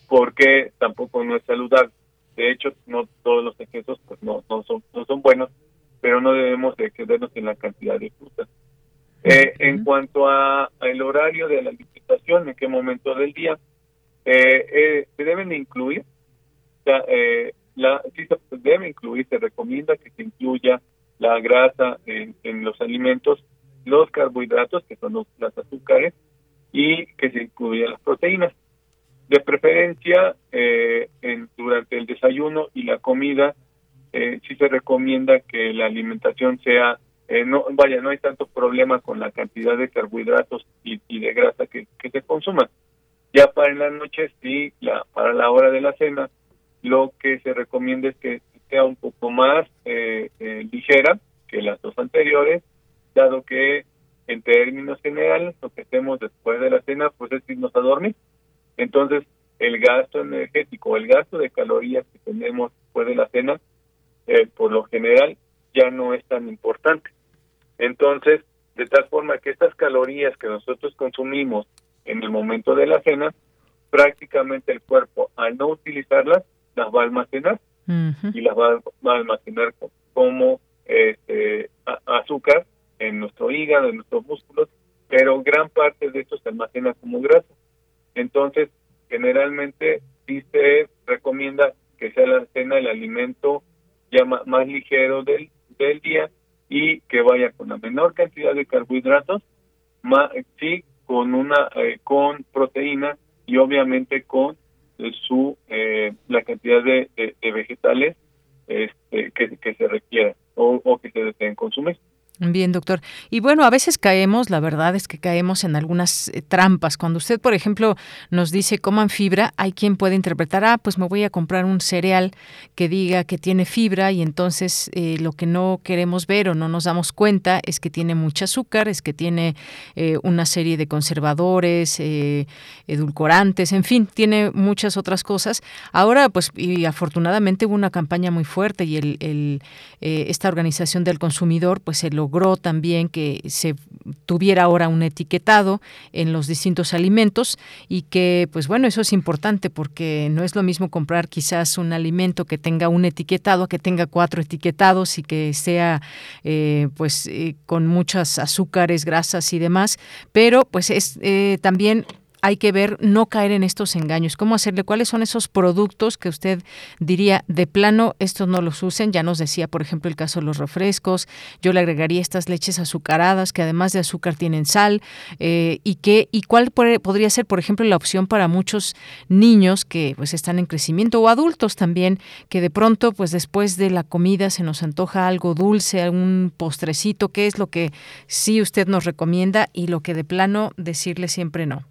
Speaker 14: porque tampoco no es saludable. De hecho, no todos los excesos pues no, no son no son buenos, pero no debemos de excedernos en la cantidad de frutas. Eh, en cuanto a, el horario de la alimentación, en qué momento del día, eh, eh, se deben incluir, eh, la, sí se debe incluir, se recomienda que se incluya la grasa en, en los alimentos, los carbohidratos, que son los, las azúcares, y que se incluyan las proteínas. De preferencia, eh, en, durante el desayuno y la comida, eh, sí se recomienda que la alimentación sea, eh, no vaya, no hay tanto problema con la cantidad de carbohidratos y, de grasa que, se consuman. Ya para en la noche, sí, la, para la hora de la cena, lo que se recomienda es que sea un poco más eh, ligera que las dos anteriores, dado que en términos generales lo que hacemos después de la cena pues es irnos a dormir entonces, el gasto energético, el gasto de calorías que tenemos después de la cena, eh, por lo general, ya no es tan importante. Entonces, de tal forma que estas calorías que nosotros consumimos en el momento de la cena, prácticamente el cuerpo, al no utilizarlas, las va a almacenar y las va, a almacenar como este, azúcar en nuestro hígado, en nuestros músculos, pero gran parte de esto se almacena como grasa. Entonces, generalmente sí se recomienda que sea la cena el alimento ya más, ligero del, del día y que vaya con la menor cantidad de carbohidratos, sí con una eh, con proteína y obviamente con eh, su eh, la cantidad de, vegetales este, que, que se requiera o, o que se deseen consumir.
Speaker 1: Bien, doctor. Y bueno, a veces caemos, la verdad es que caemos en algunas eh, trampas. Cuando usted, por ejemplo, nos dice coman fibra, hay quien puede interpretar, ah, pues me voy a comprar un cereal que diga que tiene fibra y entonces eh, lo que no queremos ver o no nos damos cuenta es que tiene mucho azúcar, es que tiene eh, una serie de conservadores, edulcorantes, en fin, tiene muchas otras cosas. Ahora, pues, y afortunadamente hubo una campaña muy fuerte y el, el esta organización del consumidor, pues se lo logró también que se tuviera ahora un etiquetado en los distintos alimentos y que, pues bueno, eso es importante porque no es lo mismo comprar quizás un alimento que tenga un etiquetado que tenga cuatro etiquetados y que sea, eh, pues, eh, con muchas azúcares, grasas y demás, pero pues es eh, también hay que ver no caer en estos engaños. ¿Cómo hacerle? ¿Cuáles son esos productos que usted diría de plano estos no los usen? Ya nos decía, por ejemplo, el caso de los refrescos. Yo le agregaría estas leches azucaradas que además de azúcar tienen sal. Eh, y qué y cuál podría ser, por ejemplo, la opción para muchos niños que pues están en crecimiento o adultos también que de pronto pues después de la comida se nos antoja algo dulce, algún postrecito. ¿Qué es lo que sí usted nos recomienda y lo que de plano decirle siempre no?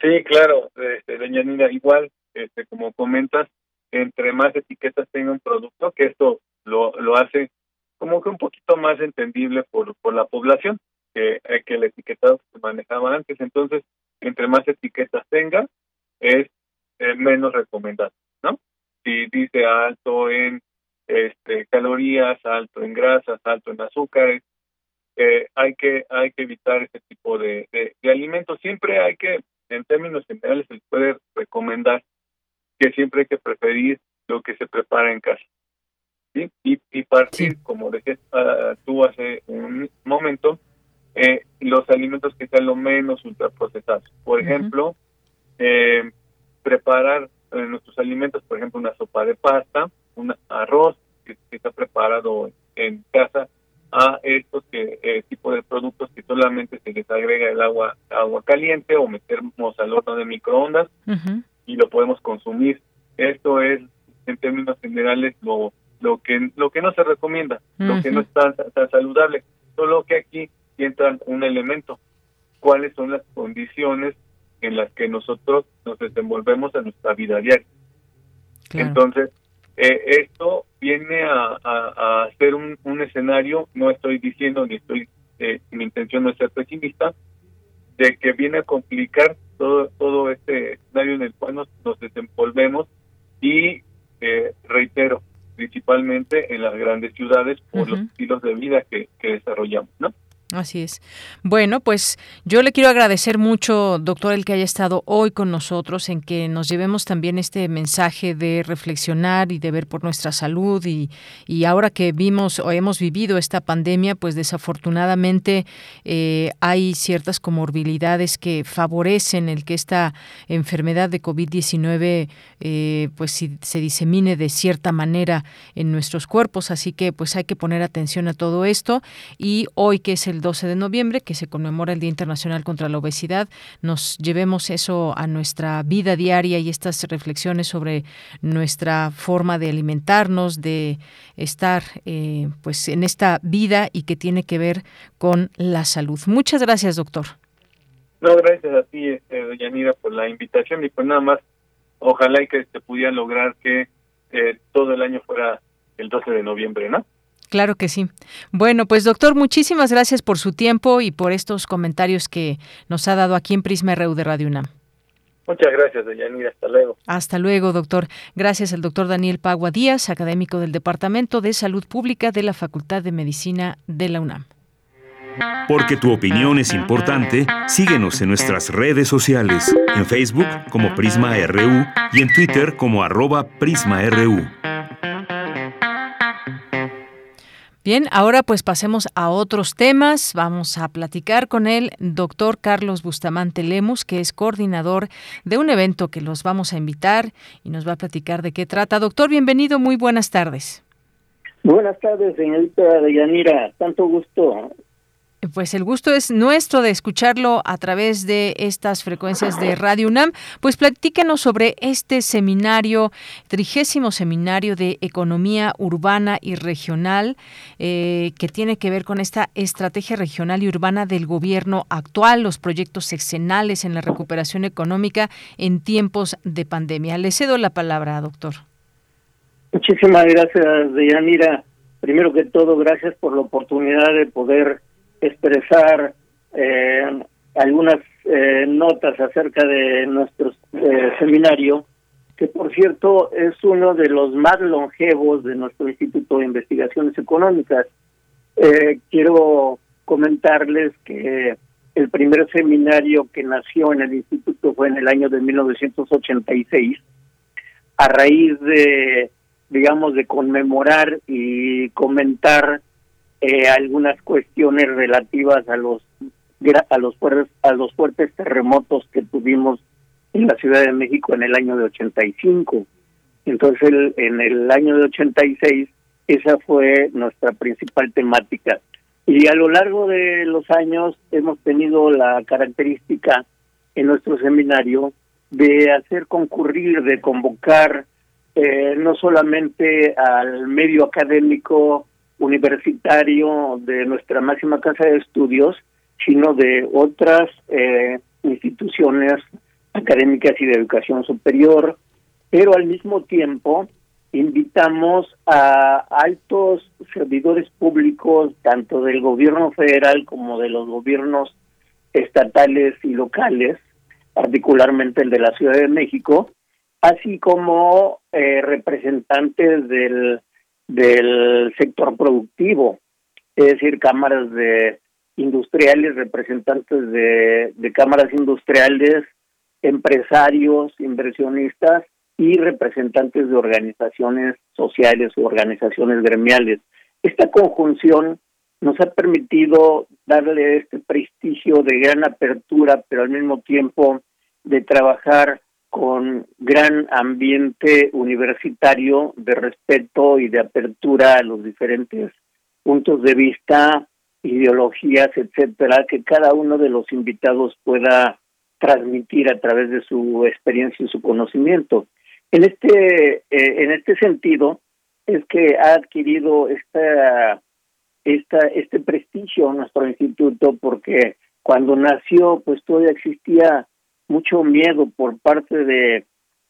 Speaker 14: Sí, claro, este, doña Nina, igual, este, como comentas, entre más etiquetas tenga un producto, que esto lo, lo hace como que un poquito más entendible por, por la población que, eh, que el etiquetado que se manejaba antes. Entonces, entre más etiquetas tenga, es eh, menos recomendado, ¿no? Si dice alto en este, calorías, alto en grasas, alto en azúcares, eh, hay que hay que evitar este tipo de, de, alimentos. Siempre hay que, en términos generales, se puede recomendar que siempre hay que preferir lo que se prepara en casa. ¿sí? Y, y partir, como decías uh, tú hace un momento, eh, los alimentos que sean lo menos ultraprocesados. Por ejemplo, eh, preparar eh, nuestros alimentos, por ejemplo, una sopa de pasta, un arroz que, está preparado en casa, a estos que, eh, tipo de productos que solamente se les agrega el agua agua caliente o metemos al horno de microondas y lo podemos consumir. Esto es, en términos generales, lo lo que lo que no se recomienda, lo que no es tan, tan saludable. Solo que aquí entra un elemento, cuáles son las condiciones en las que nosotros nos desenvolvemos en nuestra vida diaria. Entonces, eh, esto viene a, a, a ser un, un, escenario, no estoy diciendo ni estoy, eh, mi intención no es ser pesimista, de que viene a complicar todo, todo este escenario en el cual nos, nos desenvolvemos y eh, reitero, principalmente en las grandes ciudades por los estilos de vida que, que desarrollamos, ¿no?
Speaker 1: Así es. Bueno, pues yo le quiero agradecer mucho, doctor, el que haya estado hoy con nosotros, en que nos llevemos también este mensaje de reflexionar y de ver por nuestra salud y, y ahora que vimos o hemos vivido esta pandemia, pues desafortunadamente eh, hay ciertas comorbilidades que favorecen el que esta enfermedad de COVID-19 eh, pues se disemine de cierta manera en nuestros cuerpos, así que pues hay que poner atención a todo esto y hoy que es el 12 de noviembre, que se conmemora el Día Internacional contra la Obesidad, nos llevemos eso a nuestra vida diaria y estas reflexiones sobre nuestra forma de alimentarnos, de estar eh, pues en esta vida y que tiene que ver con la salud. Muchas gracias, doctor.
Speaker 14: No, gracias a ti, eh, doña Nira, por la invitación y pues nada más, ojalá y que se pudiera lograr que eh, todo el año fuera el 12 de noviembre, ¿no?
Speaker 1: Claro que sí. Bueno, pues doctor, muchísimas gracias por su tiempo y por estos comentarios que nos ha dado aquí en Prisma RU de Radio UNAM.
Speaker 14: Muchas gracias, doña Hasta luego.
Speaker 1: Hasta luego, doctor. Gracias al doctor Daniel Pagua Díaz, académico del Departamento de Salud Pública de la Facultad de Medicina de la UNAM.
Speaker 15: Porque tu opinión es importante, síguenos en nuestras redes sociales, en Facebook como Prisma RU y en Twitter como arroba PrismaRU.
Speaker 1: Bien, ahora pues pasemos a otros temas. Vamos a platicar con el doctor Carlos Bustamante Lemus, que es coordinador de un evento que los vamos a invitar y nos va a platicar de qué trata. Doctor, bienvenido, muy buenas tardes.
Speaker 16: Buenas tardes, señorita Deyanira. Tanto gusto
Speaker 1: pues el gusto es nuestro de escucharlo a través de estas frecuencias de Radio UNAM. Pues platíquenos sobre este seminario, trigésimo seminario de economía urbana y regional, eh, que tiene que ver con esta estrategia regional y urbana del gobierno actual, los proyectos sexenales en la recuperación económica en tiempos de pandemia. Le cedo la palabra, doctor.
Speaker 16: Muchísimas gracias, Deyanira. Primero que todo, gracias por la oportunidad de poder expresar eh, algunas eh, notas acerca de nuestro eh, seminario, que por cierto es uno de los más longevos de nuestro Instituto de Investigaciones Económicas. quiero comentarles que el primer seminario que nació en el instituto fue en el año de 1986, a raíz de, digamos, de conmemorar y comentar eh, algunas cuestiones relativas a los a los fuertes a los fuertes terremotos que tuvimos en la Ciudad de México en el año de 85. Entonces el, en el año de 86 esa fue nuestra principal temática. Y a lo largo de los años hemos tenido la característica en nuestro seminario de hacer concurrir, de convocar eh, no solamente al medio académico universitario de nuestra máxima casa de estudios, sino de otras eh, instituciones académicas y de educación superior, pero al mismo tiempo invitamos a altos servidores públicos, tanto del gobierno federal como de los gobiernos estatales y locales, particularmente el de la Ciudad de México, así como eh, representantes del, del sector productivo, es decir, cámaras de industriales, representantes de, cámaras industriales, empresarios, inversionistas y representantes de organizaciones sociales o organizaciones gremiales. Esta conjunción nos ha permitido darle este prestigio de gran apertura, pero al mismo tiempo de trabajar con gran ambiente universitario de respeto y de apertura a los diferentes puntos de vista, ideologías, etcétera, que cada uno de los invitados pueda transmitir a través de su experiencia y su conocimiento. En este, eh, en este sentido, es que ha adquirido esta, esta, este prestigio nuestro instituto porque cuando nació, pues todavía existía mucho miedo por parte de,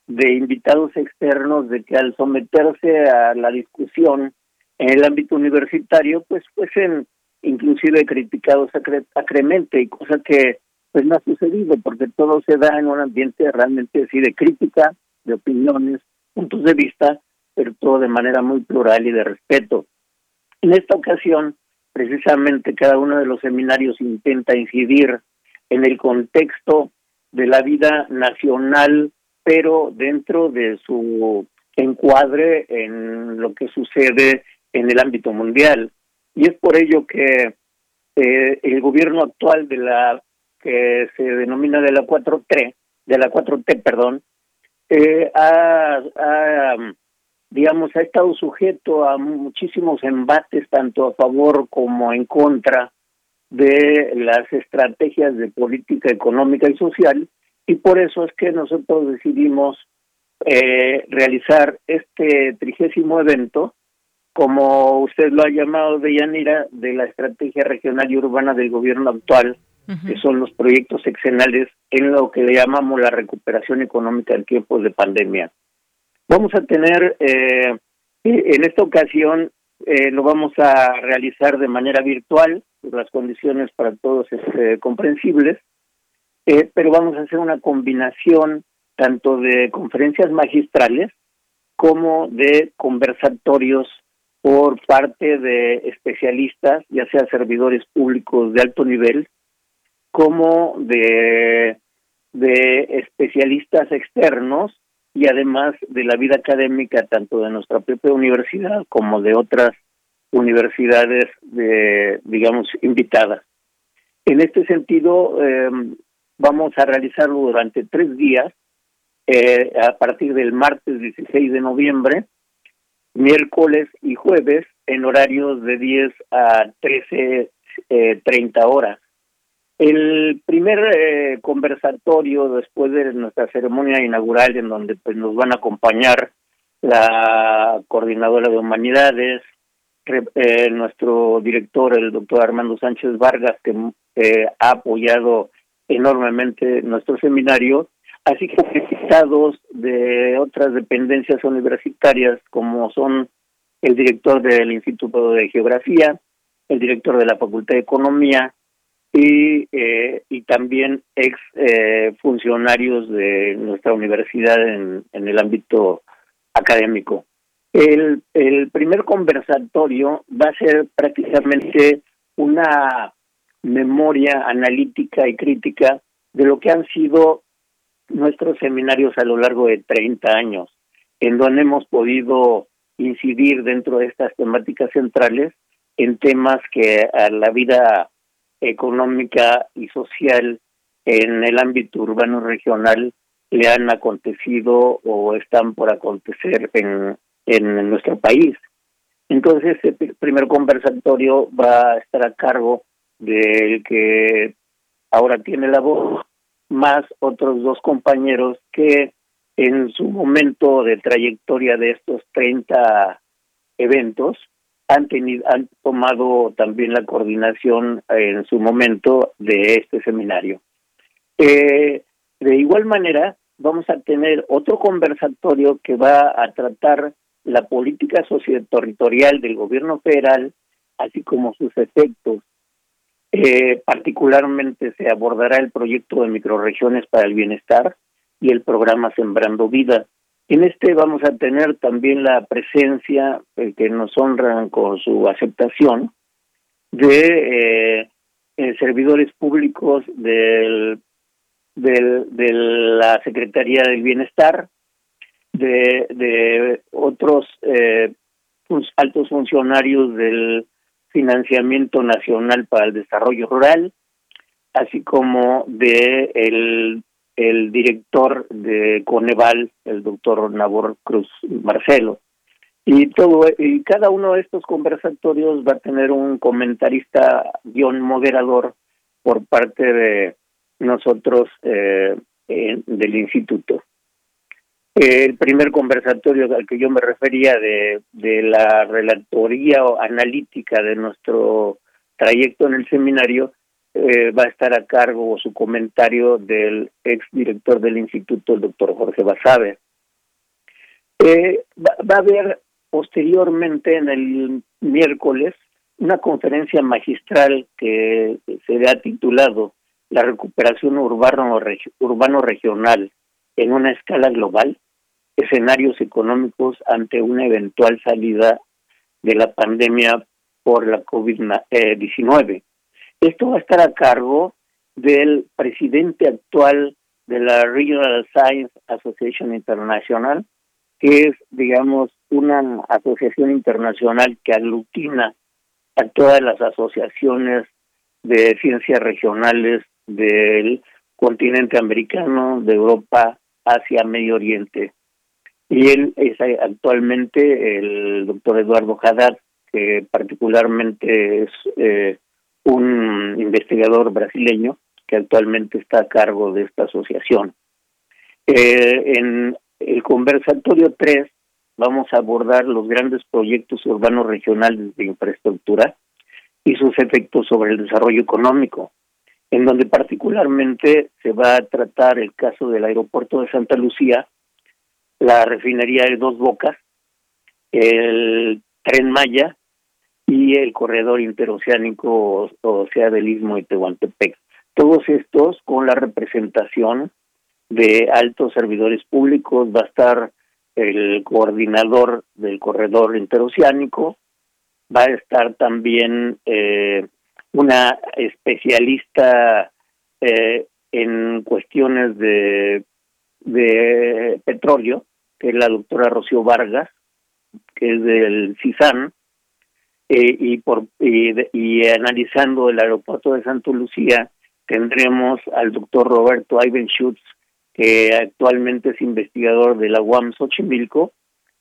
Speaker 16: invitados externos de que al someterse a la discusión en el ámbito universitario, pues fuesen inclusive criticados acremente y cosa que pues no ha sucedido porque todo se da en un ambiente realmente así de crítica, de opiniones, puntos de vista, pero todo de manera muy plural y de respeto. En esta ocasión, precisamente cada uno de los seminarios intenta incidir en el contexto de la vida nacional, pero dentro de su encuadre en lo que sucede en el ámbito mundial. Y es por ello que eh, el gobierno actual de la que se denomina de la 4T, de la 4T, perdón, eh, ha, digamos, ha estado sujeto a muchísimos embates, tanto a favor como en contra de las estrategias de política económica y social, y por eso es que nosotros decidimos eh, realizar este trigésimo evento, como usted lo ha llamado, de Yanira, de la estrategia regional y urbana del gobierno actual, que son los proyectos seccionales en lo que le llamamos la recuperación económica en tiempos de pandemia. Vamos a tener, eh, en esta ocasión, eh, lo vamos a realizar de manera virtual, las condiciones para todos es este, comprensibles, eh, pero vamos a hacer una combinación tanto de conferencias magistrales como de conversatorios por parte de especialistas, ya sea servidores públicos de alto nivel, como de, de especialistas externos y además de la vida académica tanto de nuestra propia universidad como de otras universidades de digamos invitadas. En este sentido eh, vamos a realizarlo durante tres días eh, a partir del martes 16 de noviembre, miércoles y jueves en horarios de 10 a 13 eh, 30 horas. El primer eh, conversatorio después de nuestra ceremonia inaugural en donde pues nos van a acompañar la coordinadora de humanidades, eh, nuestro director, el doctor Armando Sánchez Vargas, que eh, ha apoyado enormemente nuestro seminario, así como invitados de otras dependencias universitarias como son el director del Instituto de Geografía, el director de la Facultad de Economía, y, eh, y también ex eh, funcionarios de nuestra universidad en, en el ámbito académico. El, el primer conversatorio va a ser prácticamente una memoria analítica y crítica de lo que han sido nuestros seminarios a lo largo de 30 años, en donde hemos podido incidir dentro de estas temáticas centrales en temas que a la vida económica y social en el ámbito urbano regional le han acontecido o están por acontecer en, en nuestro país. Entonces, este primer conversatorio va a estar a cargo del que ahora tiene la voz, más otros dos compañeros que en su momento de trayectoria de estos 30 eventos han tenido, han tomado también la coordinación en su momento de este seminario. Eh, de igual manera, vamos a tener otro conversatorio que va a tratar la política socioterritorial del gobierno federal, así como sus efectos. Eh, particularmente se abordará el proyecto de microregiones para el bienestar y el programa Sembrando Vida. En este vamos a tener también la presencia eh, que nos honran con su aceptación de eh, servidores públicos del, del, de la Secretaría del Bienestar, de, otros eh, altos funcionarios del Financiamiento Nacional para el Desarrollo Rural, así como de el, el director de Coneval, el doctor Nabor Cruz Marcelo. Y todo y cada uno de estos conversatorios va a tener un comentarista guion moderador por parte de nosotros eh, del instituto. El primer conversatorio al que yo me refería de, la relatoría analítica de nuestro trayecto en el seminario eh, va a estar a cargo su comentario del ex director del instituto, el doctor Jorge Basabe. Eh, va, a haber posteriormente en el miércoles una conferencia magistral que se ha titulado La recuperación urbano, urbano regional en una escala global, escenarios económicos ante una eventual salida de la pandemia por la COVID-19. Esto va a estar a cargo del presidente actual de la Regional Science Association International, que es, digamos, una asociación internacional que aglutina a todas las asociaciones de ciencias regionales del continente americano, de Europa, Asia, Medio Oriente. Y él es actualmente el doctor Eduardo Haddad, que particularmente es eh, un investigador brasileño que actualmente está a cargo de esta asociación. Eh, en el conversatorio 3 vamos a abordar los grandes proyectos urbanos regionales de infraestructura y sus efectos sobre el desarrollo económico, en donde particularmente se va a tratar el caso del aeropuerto de Santa Lucía, la refinería de Dos Bocas, el tren Maya y el corredor interoceánico, o sea, del Istmo de Tehuantepec. Todos estos con la representación de altos servidores públicos, va a estar el coordinador del corredor interoceánico, va a estar también eh, una especialista eh, en cuestiones de de petróleo, que es la doctora Rocío Vargas, que es del CISAN, eh, y, por, y, analizando el aeropuerto de Santa Lucía, tendremos al doctor Roberto Ivenschutz, que actualmente es investigador de la UAM Xochimilco,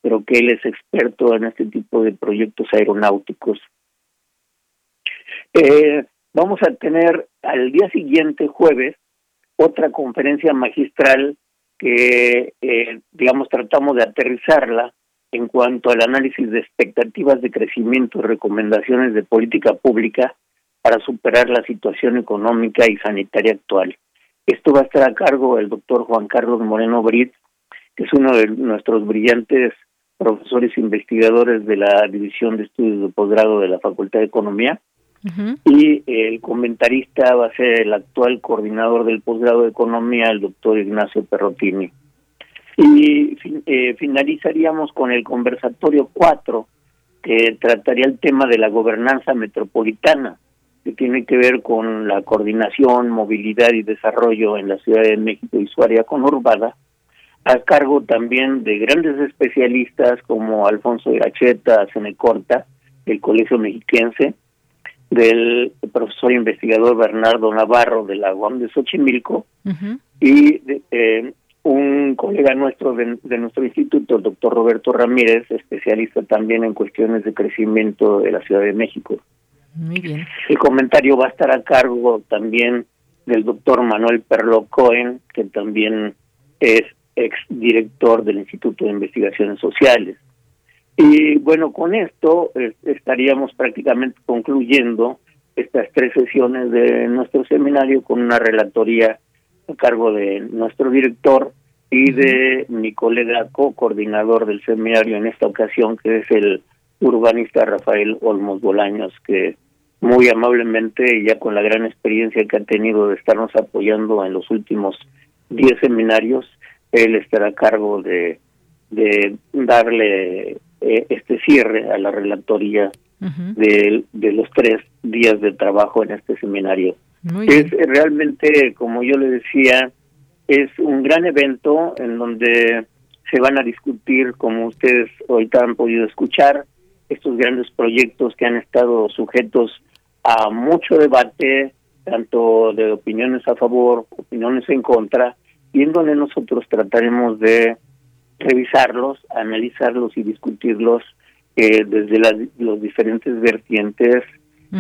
Speaker 16: pero que él es experto en este tipo de proyectos aeronáuticos. Eh, vamos a tener al día siguiente, jueves, otra conferencia magistral que, eh, digamos, tratamos de aterrizarla en cuanto al análisis de expectativas de crecimiento y recomendaciones de política pública para superar la situación económica y sanitaria actual. Esto va a estar a cargo del doctor Juan Carlos Moreno Brit, que es uno de nuestros brillantes profesores investigadores de la División de Estudios de Posgrado de la Facultad de Economía, y el comentarista va a ser el actual coordinador del posgrado de economía, el doctor Ignacio Perrotini. Y eh, finalizaríamos con el conversatorio 4, que trataría el tema de la gobernanza metropolitana, que tiene que ver con la coordinación, movilidad y desarrollo en la Ciudad de México y su área conurbada, a cargo también de grandes especialistas como Alfonso Iracheta, Senecorta, del Colegio Mexiquense, del profesor investigador Bernardo Navarro de la UAM de Xochimilco y eh, un colega nuestro de, nuestro instituto, el doctor Roberto Ramírez, especialista también en cuestiones de crecimiento de la Ciudad de México.
Speaker 1: Muy bien.
Speaker 16: El comentario va a estar a cargo también del doctor Manuel Perlo Cohen, que también es ex director del Instituto de Investigaciones Sociales. Y bueno, con esto eh, estaríamos prácticamente concluyendo estas tres sesiones de nuestro seminario con una relatoría a cargo de nuestro director y de mi colega co-coordinador del seminario en esta ocasión, que es el urbanista Rafael Olmos Bolaños, que muy amablemente ya con la gran experiencia que ha tenido de estarnos apoyando en los últimos 10 seminarios, él estará a cargo de, de darle eh, este cierre a la relatoría de, de, los tres días de trabajo en este seminario. es realmente, como yo le decía, es un gran evento en donde se van a discutir, como ustedes ahorita han podido escuchar, estos grandes proyectos que han estado sujetos a mucho debate, tanto de opiniones a favor, opiniones en contra, y en donde nosotros trataremos de revisarlos, analizarlos y discutirlos eh, desde las los diferentes vertientes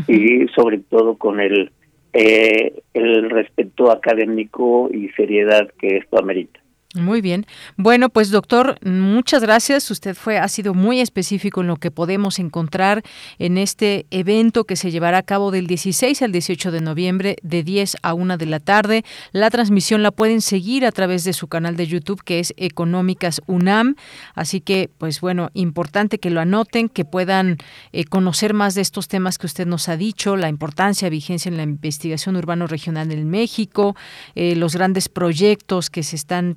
Speaker 16: y sobre todo con el eh, el respeto académico y seriedad que esto amerita.
Speaker 1: Muy bien. Bueno, pues doctor, muchas gracias. Usted fue ha sido muy específico en lo que podemos encontrar en este evento que se llevará a cabo del 16 al 18 de noviembre de 10 a 1 de la tarde. La transmisión la pueden seguir a través de su canal de YouTube que es Económicas UNAM. Así que, pues bueno, importante que lo anoten, que puedan eh, conocer más de estos temas que usted nos ha dicho, la importancia, vigencia en la investigación urbano regional en México, eh, los grandes proyectos que se están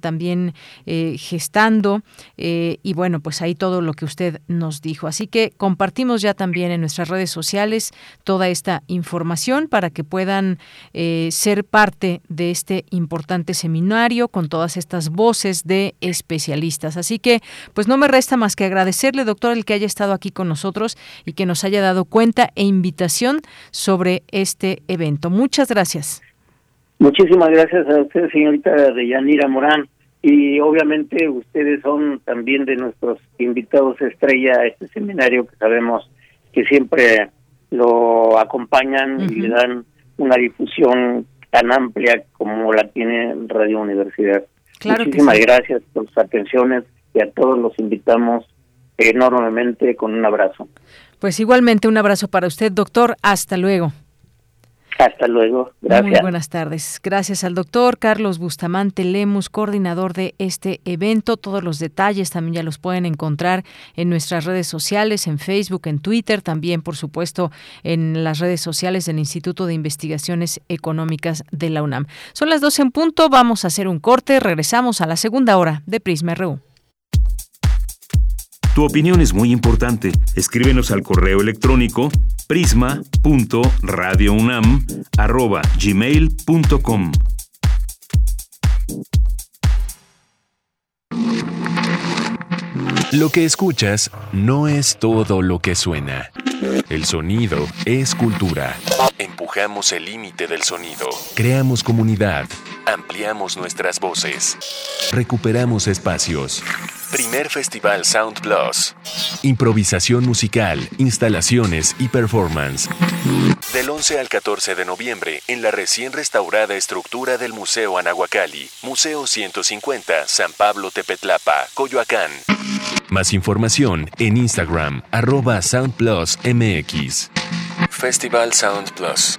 Speaker 1: eh, gestando eh, y bueno, pues ahí todo lo que usted nos dijo. Así que compartimos ya también en nuestras redes sociales toda esta información para que puedan eh, ser parte de este importante seminario con todas estas voces de especialistas. Así que pues no me resta más que agradecerle, doctor, el que haya estado aquí con nosotros y que nos haya dado cuenta e invitación sobre este evento. Muchas gracias.
Speaker 16: Muchísimas gracias a usted, señorita Deyanira Morán y obviamente ustedes son también de nuestros invitados estrella a este seminario que sabemos que siempre lo acompañan y le dan una difusión tan amplia como la tiene Radio Universidad. Muchísimas gracias por sus atenciones y a todos los invitamos enormemente con un abrazo.
Speaker 1: Pues igualmente un abrazo para usted, doctor. Hasta luego.
Speaker 16: Hasta luego. Gracias.
Speaker 1: Muy buenas tardes. Gracias al doctor Carlos Bustamante Lemus, coordinador de este evento. Todos los detalles también ya los pueden encontrar en nuestras redes sociales, en Facebook, en Twitter, también, por supuesto, en las redes sociales del Instituto de Investigaciones Económicas de la UNAM. Son las 12 en punto. Vamos a hacer un corte. Regresamos a la segunda hora de Prisma RU.
Speaker 15: Tu opinión es muy importante. Escríbenos al correo electrónico prisma.radiounam@gmail.com.
Speaker 17: Lo que escuchas no es todo lo que suena. El sonido es cultura. Empujamos el límite del sonido. Creamos comunidad. Ampliamos nuestras voces. Recuperamos espacios. Primer Festival Sound Plus. Improvisación musical, instalaciones y performance. Del 11 al 14 de noviembre en la recién restaurada estructura del Museo Anahuacalli, Museo 150, San Pablo Tepetlapa, Coyoacán. Más información en Instagram, arroba SoundPlusMX. Festival Sound Plus.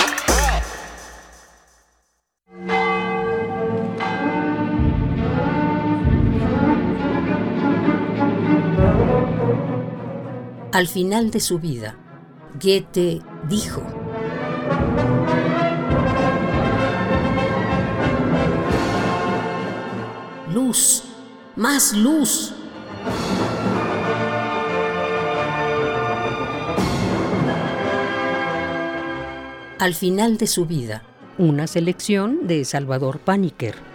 Speaker 18: Al final de su vida, Goethe dijo, Luz, más luz. Al final de su vida, una selección de Salvador Paniker.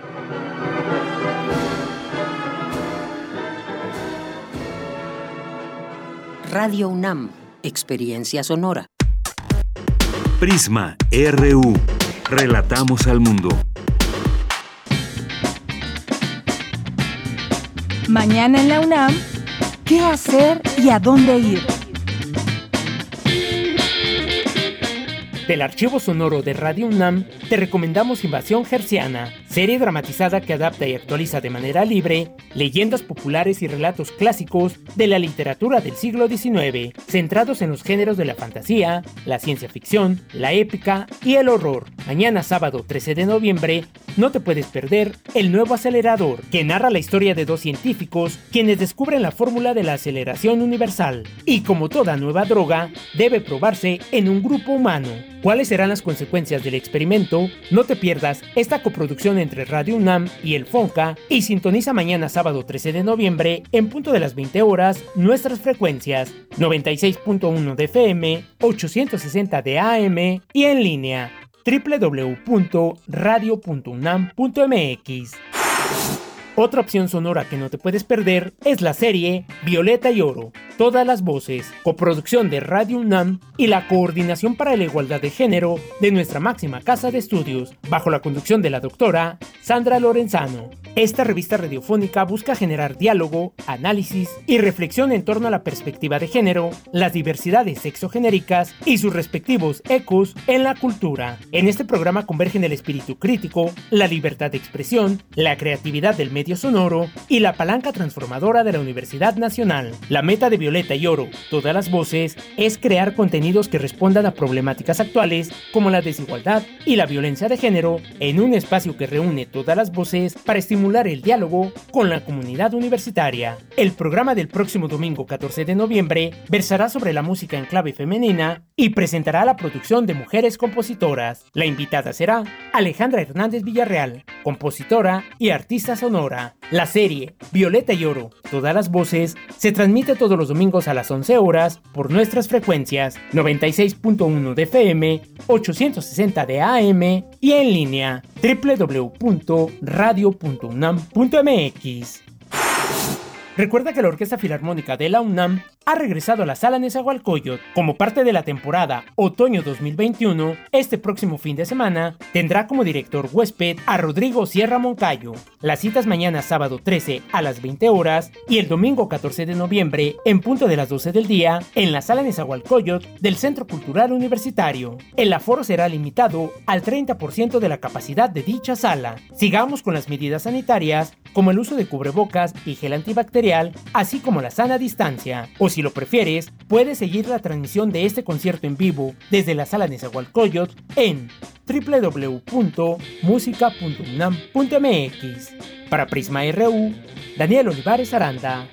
Speaker 18: Radio UNAM, experiencia sonora.
Speaker 15: Prisma RU. Relatamos al mundo.
Speaker 19: Mañana en la UNAM, ¿qué hacer y a dónde ir?
Speaker 5: Del archivo sonoro de Radio UNAM, te recomendamos Invasión Gerciana, serie dramatizada que adapta y actualiza de manera libre leyendas populares y relatos clásicos de la literatura del siglo XIX, centrados en los géneros de la fantasía, la ciencia ficción, la épica y el horror. Mañana sábado 13 de noviembre, no te puedes perder El Nuevo Acelerador, que narra la historia de dos científicos quienes descubren la fórmula de la aceleración universal. Y como toda nueva droga, debe probarse en un grupo humano. ¿Cuáles serán las consecuencias del experimento? No te pierdas esta coproducción entre Radio UNAM y el FONCA y sintoniza mañana sábado 13 de noviembre en punto de las 20 horas nuestras frecuencias 96.1 de FM, 860 de AM y en línea www.radio.unam.mx. Otra opción sonora que no te puedes perder es la serie Violeta y Oro, todas las voces, coproducción de Radio UNAM y la Coordinación para la Igualdad de Género de nuestra máxima casa de estudios, bajo la conducción de la doctora Sandra Lorenzano. Esta revista radiofónica busca generar diálogo, análisis y reflexión en torno a la perspectiva de género, las diversidades sexogenéricas y sus respectivos ecos en la cultura. En este programa convergen el espíritu crítico, la libertad de expresión, la creatividad del medio sonoro y la palanca transformadora de la Universidad Nacional. La meta de Violeta y Oro, todas las voces, es crear contenidos que respondan a problemáticas actuales como la desigualdad y la violencia de género en un espacio que reúne todas las voces para estimular el diálogo con la comunidad universitaria. El programa del próximo domingo 14 de noviembre versará sobre la música en clave femenina y presentará la producción de mujeres compositoras. La invitada será Alejandra Hernández Villarreal, compositora y artista sonora. La serie Violeta y Oro, todas las voces, se transmite todos los domingos a las 11 horas por nuestras frecuencias 96.1 de FM, 860 de AM y en línea www.radio.unam.mx. Recuerda que la Orquesta Filarmónica de la UNAM ha regresado a la sala Nezahualcóyotl como parte de la temporada Otoño 2021. Este próximo fin de semana tendrá como director huésped a Rodrigo Sierra Moncayo. Las citas mañana sábado 13 a las 20 horas y el domingo 14 de noviembre en punto de las 12 del día en la sala Nezahualcóyotl del Centro Cultural Universitario. El aforo será limitado al 30% de la capacidad de dicha sala. Sigamos con las medidas sanitarias como el uso de cubrebocas y gel antibacterial así como la sana distancia. O si lo prefieres, puedes seguir la transmisión de este concierto en vivo desde la sala de Zahualcoyot en www.musica.unam.mx. Para Prisma RU, Daniel Olivares Aranda.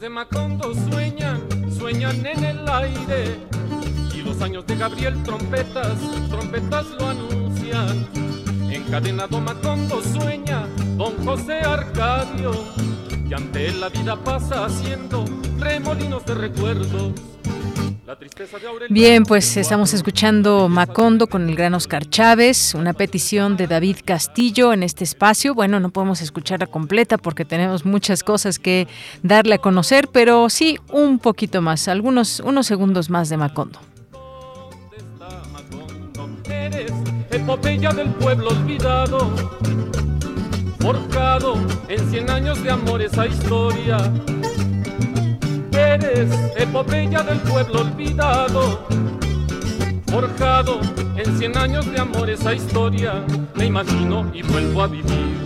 Speaker 20: De Macondo sueñan, sueñan en el aire. Y los años de Gabriel trompetas, trompetas lo anuncian. Encadenado Macondo sueña, don José Arcadio. Y ante él la vida pasa haciendo remolinos de recuerdos.
Speaker 1: Bien, pues estamos escuchando Macondo con el gran Oscar Chávez, una petición de David Castillo en este espacio. Bueno, no podemos escucharla completa porque tenemos muchas cosas que darle a conocer, pero sí un poquito más, algunos unos segundos más de Macondo.
Speaker 20: Eres epopeya del pueblo olvidado, forjado en cien años de amor esa historia Eres epopeya del pueblo olvidado, forjado en cien años de amor esa historia. Me imagino y vuelvo a vivir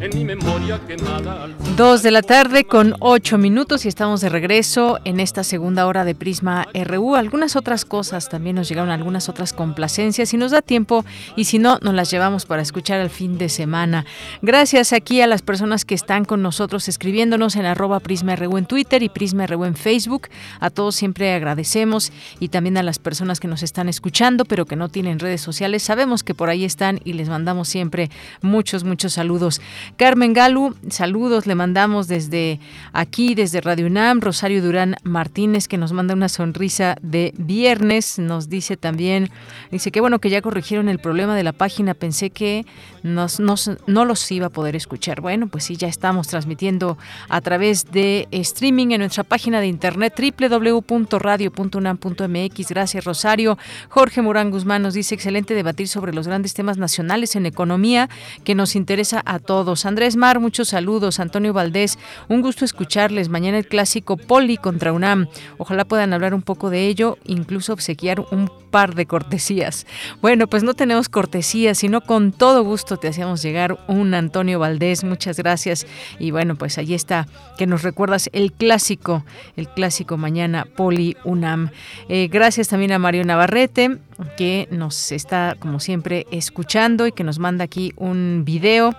Speaker 20: en mi memoria quemada.
Speaker 1: Dos de la tarde con ocho minutos y estamos de regreso en esta segunda hora de Prisma RU. Algunas otras cosas también nos llegaron, algunas otras complacencias. Si nos da tiempo y si no, nos las llevamos para escuchar al fin de semana. Gracias aquí a las personas que están con nosotros escribiéndonos en arroba Prisma RU en Twitter y Prisma RU en Facebook. A todos siempre agradecemos y también a las personas que nos están escuchando pero que no tienen redes sociales. Sabemos que por ahí están y les mandamos siempre muchos, muchos saludos. Carmen Galu, saludos, le mandamos desde aquí, desde Radio UNAM, Rosario Durán Martínez, que nos manda una sonrisa de viernes, nos dice también, dice que bueno que ya corrigieron el problema de la página, pensé que nos, no los iba a poder escuchar. Bueno, pues sí, ya estamos transmitiendo a través de streaming en nuestra página de internet www.radio.unam.mx. Gracias, Rosario. Jorge Morán Guzmán nos dice, excelente debatir sobre los grandes temas nacionales en economía que nos interesa a todos. Andrés Mar, muchos saludos. Antonio Valdés, un gusto escucharles. Mañana el clásico Poli contra UNAM. Ojalá puedan hablar un poco de ello, incluso obsequiar un par de cortesías. Bueno, pues no tenemos cortesías, sino con todo gusto te hacíamos llegar un Antonio Valdés. Muchas gracias. Y bueno, pues ahí está, que nos recuerdas el clásico, el clásico mañana Poli UNAM. Eh, gracias también a Mario Navarrete que nos está, como siempre, escuchando y que nos manda aquí un video.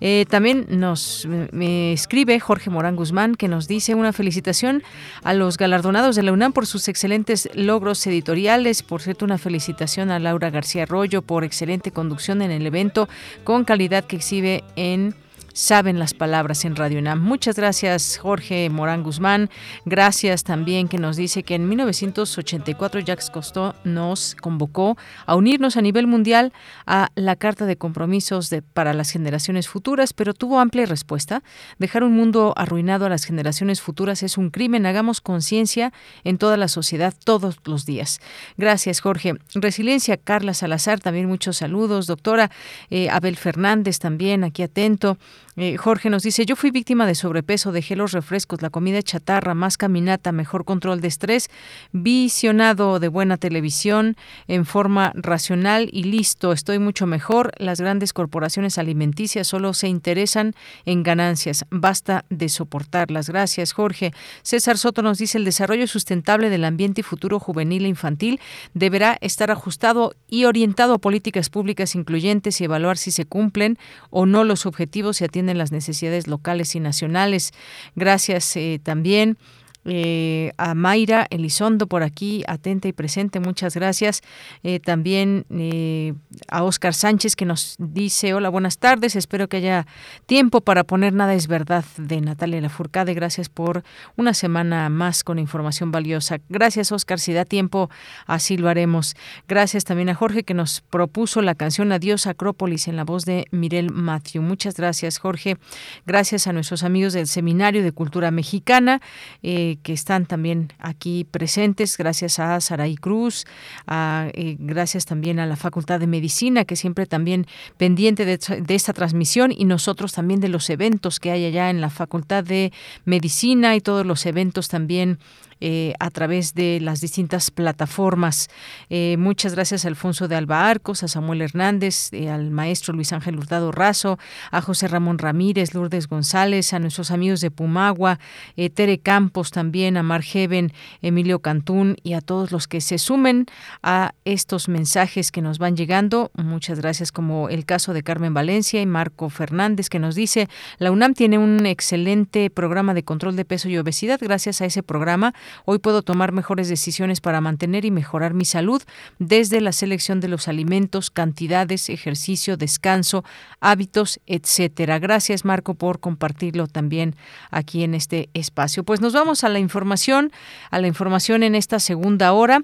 Speaker 1: Eh, también nos me escribe Jorge Morán Guzmán, que nos dice una felicitación a los galardonados de la UNAM por sus excelentes logros editoriales. Por cierto, una felicitación a Laura García Arroyo por excelente conducción en el evento con calidad que exhibe en saben las palabras en Radio UNAM. Muchas gracias Jorge Morán Guzmán. Gracias también que nos dice que en 1984 Jacques Cousteau nos convocó a unirnos a nivel mundial a la Carta de Compromisos para las generaciones futuras, pero tuvo amplia respuesta. Dejar un mundo arruinado a las generaciones futuras es un crimen. Hagamos conciencia en toda la sociedad todos los días. Gracias Jorge. Resiliencia Carla Salazar, también muchos saludos. Doctora eh, Abel Fernández también aquí atento. Eh, Jorge nos dice, yo fui víctima de sobrepeso, dejé los refrescos, la comida chatarra, más caminata, mejor control de estrés, visionado de buena televisión en forma racional y listo, estoy mucho mejor. Las grandes corporaciones alimenticias solo se interesan en ganancias, basta de soportarlas. Gracias, Jorge. César Soto nos dice, el desarrollo sustentable del ambiente y futuro juvenil e infantil deberá estar ajustado y orientado a políticas públicas incluyentes y evaluar si se cumplen o no los objetivos y atienden las necesidades locales y nacionales. Gracias eh, también eh, a Mayra Elizondo por aquí, atenta y presente, muchas gracias. Eh, también eh, a Oscar Sánchez que nos dice, hola, buenas tardes, espero que haya tiempo para poner Nada es verdad de Natalia Lafourcade. Gracias por una semana más con información valiosa. Gracias, Oscar, si da tiempo, así lo haremos. Gracias también a Jorge que nos propuso la canción Adiós Acrópolis en la voz de Mirel Matthew. Muchas gracias, Jorge. Gracias a nuestros amigos del Seminario de Cultura Mexicana que están también aquí presentes, gracias a Saraí Cruz, eh, gracias también a la Facultad de Medicina, que siempre también pendiente de, de, esta transmisión, y nosotros también de los eventos que hay allá en la Facultad de Medicina y todos los eventos también eh, a través de las distintas plataformas. Eh, muchas gracias a Alfonso de Alba Arcos, a Samuel Hernández, eh, al maestro Luis Ángel Hurtado Razo, a José Ramón Ramírez, Lourdes González, a nuestros amigos de Pumagua, Tere Campos también, a Margeven, Emilio Cantún y a todos los que se sumen a estos mensajes que nos van llegando. Muchas gracias, como el caso de Carmen Valencia y Marco Fernández, que nos dice, la UNAM tiene un excelente programa de control de peso y obesidad. Gracias a ese programa, hoy puedo tomar mejores decisiones para mantener y mejorar mi salud desde la selección de los alimentos, cantidades, ejercicio, descanso, hábitos, etcétera. Gracias, Marco, por compartirlo también aquí en este espacio. Pues nos vamos a la información, a la información en esta segunda hora.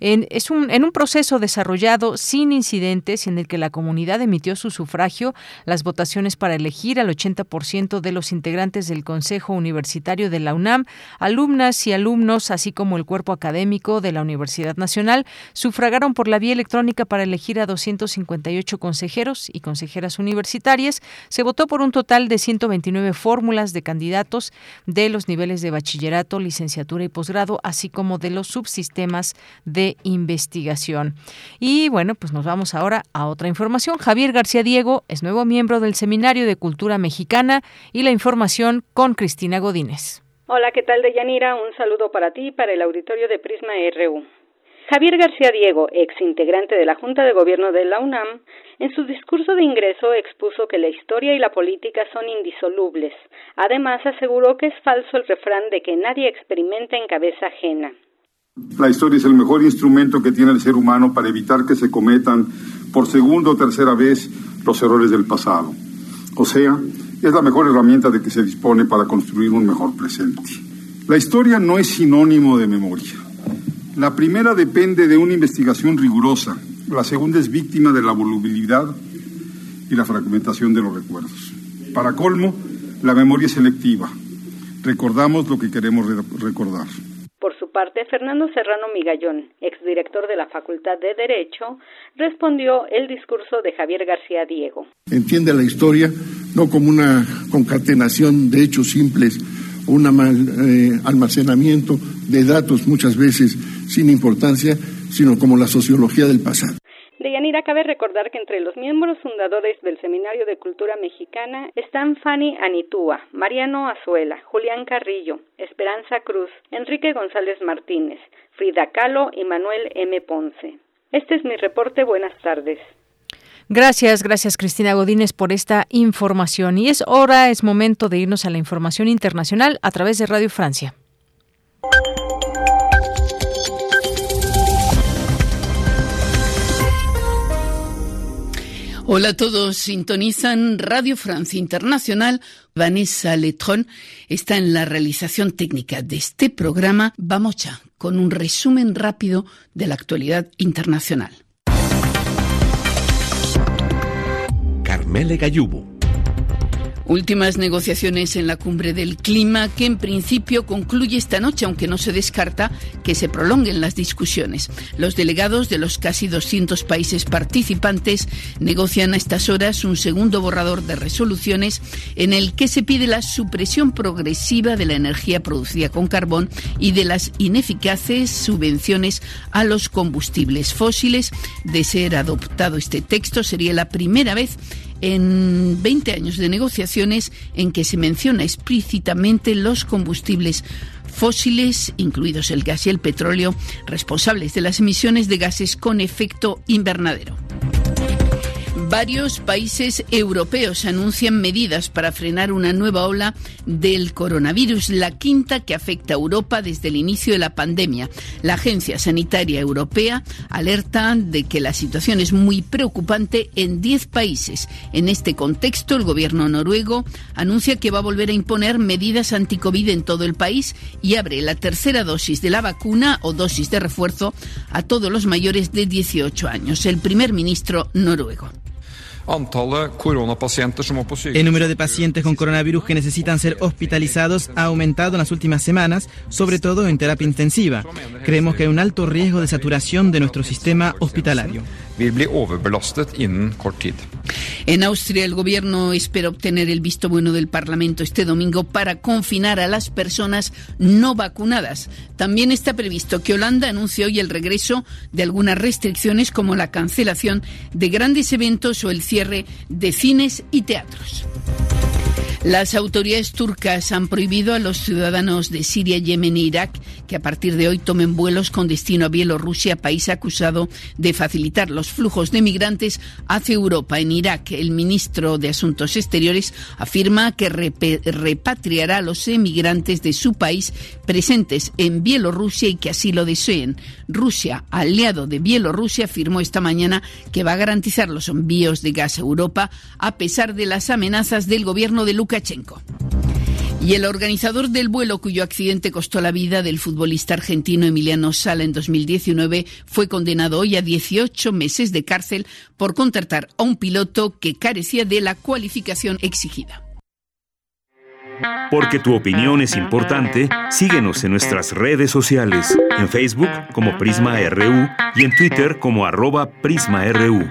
Speaker 1: En, es un, en un proceso desarrollado sin incidentes en el que la comunidad emitió su sufragio, las votaciones para elegir al 80% de los integrantes del Consejo Universitario de la UNAM, alumnas y alumnos, así como el cuerpo académico de la Universidad Nacional, sufragaron por la vía electrónica para elegir a 258 consejeros y consejeras universitarias. Se votó por un total de 129 fórmulas de candidatos de los niveles de bachillerato, licenciatura y posgrado, así como de los subsistemas de investigación. Y bueno, pues nos vamos ahora a otra información. Javier García Diego es nuevo miembro del Seminario de Cultura Mexicana y la información con Cristina Godínez.
Speaker 21: Hola, ¿qué tal, Deyanira? Un saludo para ti y para el auditorio de Prisma RU. Javier García Diego, ex integrante de la Junta de Gobierno de la UNAM, en su discurso de ingreso expuso que la historia y la política son indisolubles. Además, aseguró que es falso el refrán de que nadie experimenta en cabeza ajena.
Speaker 22: La historia es el mejor instrumento que tiene el ser humano para evitar que se cometan por segunda o tercera vez los errores del pasado. O sea, es la mejor herramienta de que se dispone para construir un mejor presente. La historia no es sinónimo de memoria. La primera depende de una investigación rigurosa, la segunda es víctima de la volubilidad y la fragmentación de los recuerdos. Para colmo, la memoria es selectiva. Recordamos lo que queremos recordar.
Speaker 21: Por su parte, Fernando Serrano Migallón, exdirector de la Facultad de Derecho, respondió el discurso de Javier García Diego.
Speaker 23: Entiende la historia no como una concatenación de hechos simples, un eh, almacenamiento de datos muchas veces sin importancia, sino como la sociología del pasado.
Speaker 21: De Yanira cabe recordar que entre los miembros fundadores del Seminario de Cultura Mexicana están Fanny Anitúa, Mariano Azuela, Julián Carrillo, Esperanza Cruz, Enrique González Martínez, Frida Kahlo y Manuel M. Ponce. Este es mi reporte. Buenas tardes.
Speaker 1: Gracias, gracias Cristina Godínez por esta información. Y es hora, es momento de irnos a la información internacional a través de Radio Francia.
Speaker 24: Hola a todos, sintonizan Radio Francia Internacional. Vanessa Letron está en la realización técnica de este programa. Vamos ya con un resumen rápido de la actualidad internacional.
Speaker 17: Carmele Gallubo.
Speaker 24: Últimas negociaciones en la cumbre del clima que en principio concluye esta noche, aunque no se descarta que se prolonguen las discusiones. Los delegados de los casi 200 países participantes negocian a estas horas un segundo borrador de resoluciones en el que se pide la supresión progresiva de la energía producida con carbón y de las ineficaces subvenciones a los combustibles fósiles. De ser adoptado este texto, sería la primera vez en 20 años de negociaciones en que se menciona explícitamente los combustibles fósiles, incluidos el gas y el petróleo, responsables de las emisiones de gases con efecto invernadero. Varios países europeos anuncian medidas para frenar una nueva ola del coronavirus, la quinta que afecta a Europa desde el inicio de la pandemia. La Agencia Sanitaria Europea alerta de que la situación es muy preocupante en 10 países. En este contexto, el gobierno noruego anuncia que va a volver a imponer medidas anticovid en todo el país y abre la tercera dosis de la vacuna o dosis de refuerzo a todos los mayores de 18 años. El primer ministro noruego.
Speaker 25: El número de pacientes con coronavirus que necesitan ser hospitalizados ha aumentado en las últimas semanas, sobre todo en terapia intensiva. Creemos que hay un alto riesgo de saturación de nuestro sistema hospitalario.
Speaker 24: En Austria, el gobierno espera obtener el visto bueno del Parlamento este domingo para confinar a las personas no vacunadas. También está previsto que Holanda anuncie hoy el regreso de algunas restricciones como la cancelación de grandes eventos o el cierre de cines y teatros. Las autoridades turcas han prohibido a los ciudadanos de Siria, Yemen e Irak que a partir de hoy tomen vuelos con destino a Bielorrusia, país acusado de facilitar los flujos de migrantes hacia Europa. En Irak, el ministro de Asuntos Exteriores afirma que repatriará a los emigrantes de su país presentes en Bielorrusia y que así lo deseen. Rusia, aliado de Bielorrusia, afirmó esta mañana que va a garantizar los envíos de gas a Europa a pesar de las amenazas del gobierno de Y el organizador del vuelo cuyo accidente costó la vida del futbolista argentino Emiliano Sala en 2019 fue condenado hoy a 18 meses de cárcel por contratar a un piloto que carecía de la cualificación exigida.
Speaker 15: Porque tu opinión es importante, síguenos en nuestras redes sociales, en Facebook como Prisma RU y en Twitter como arroba PrismaRU.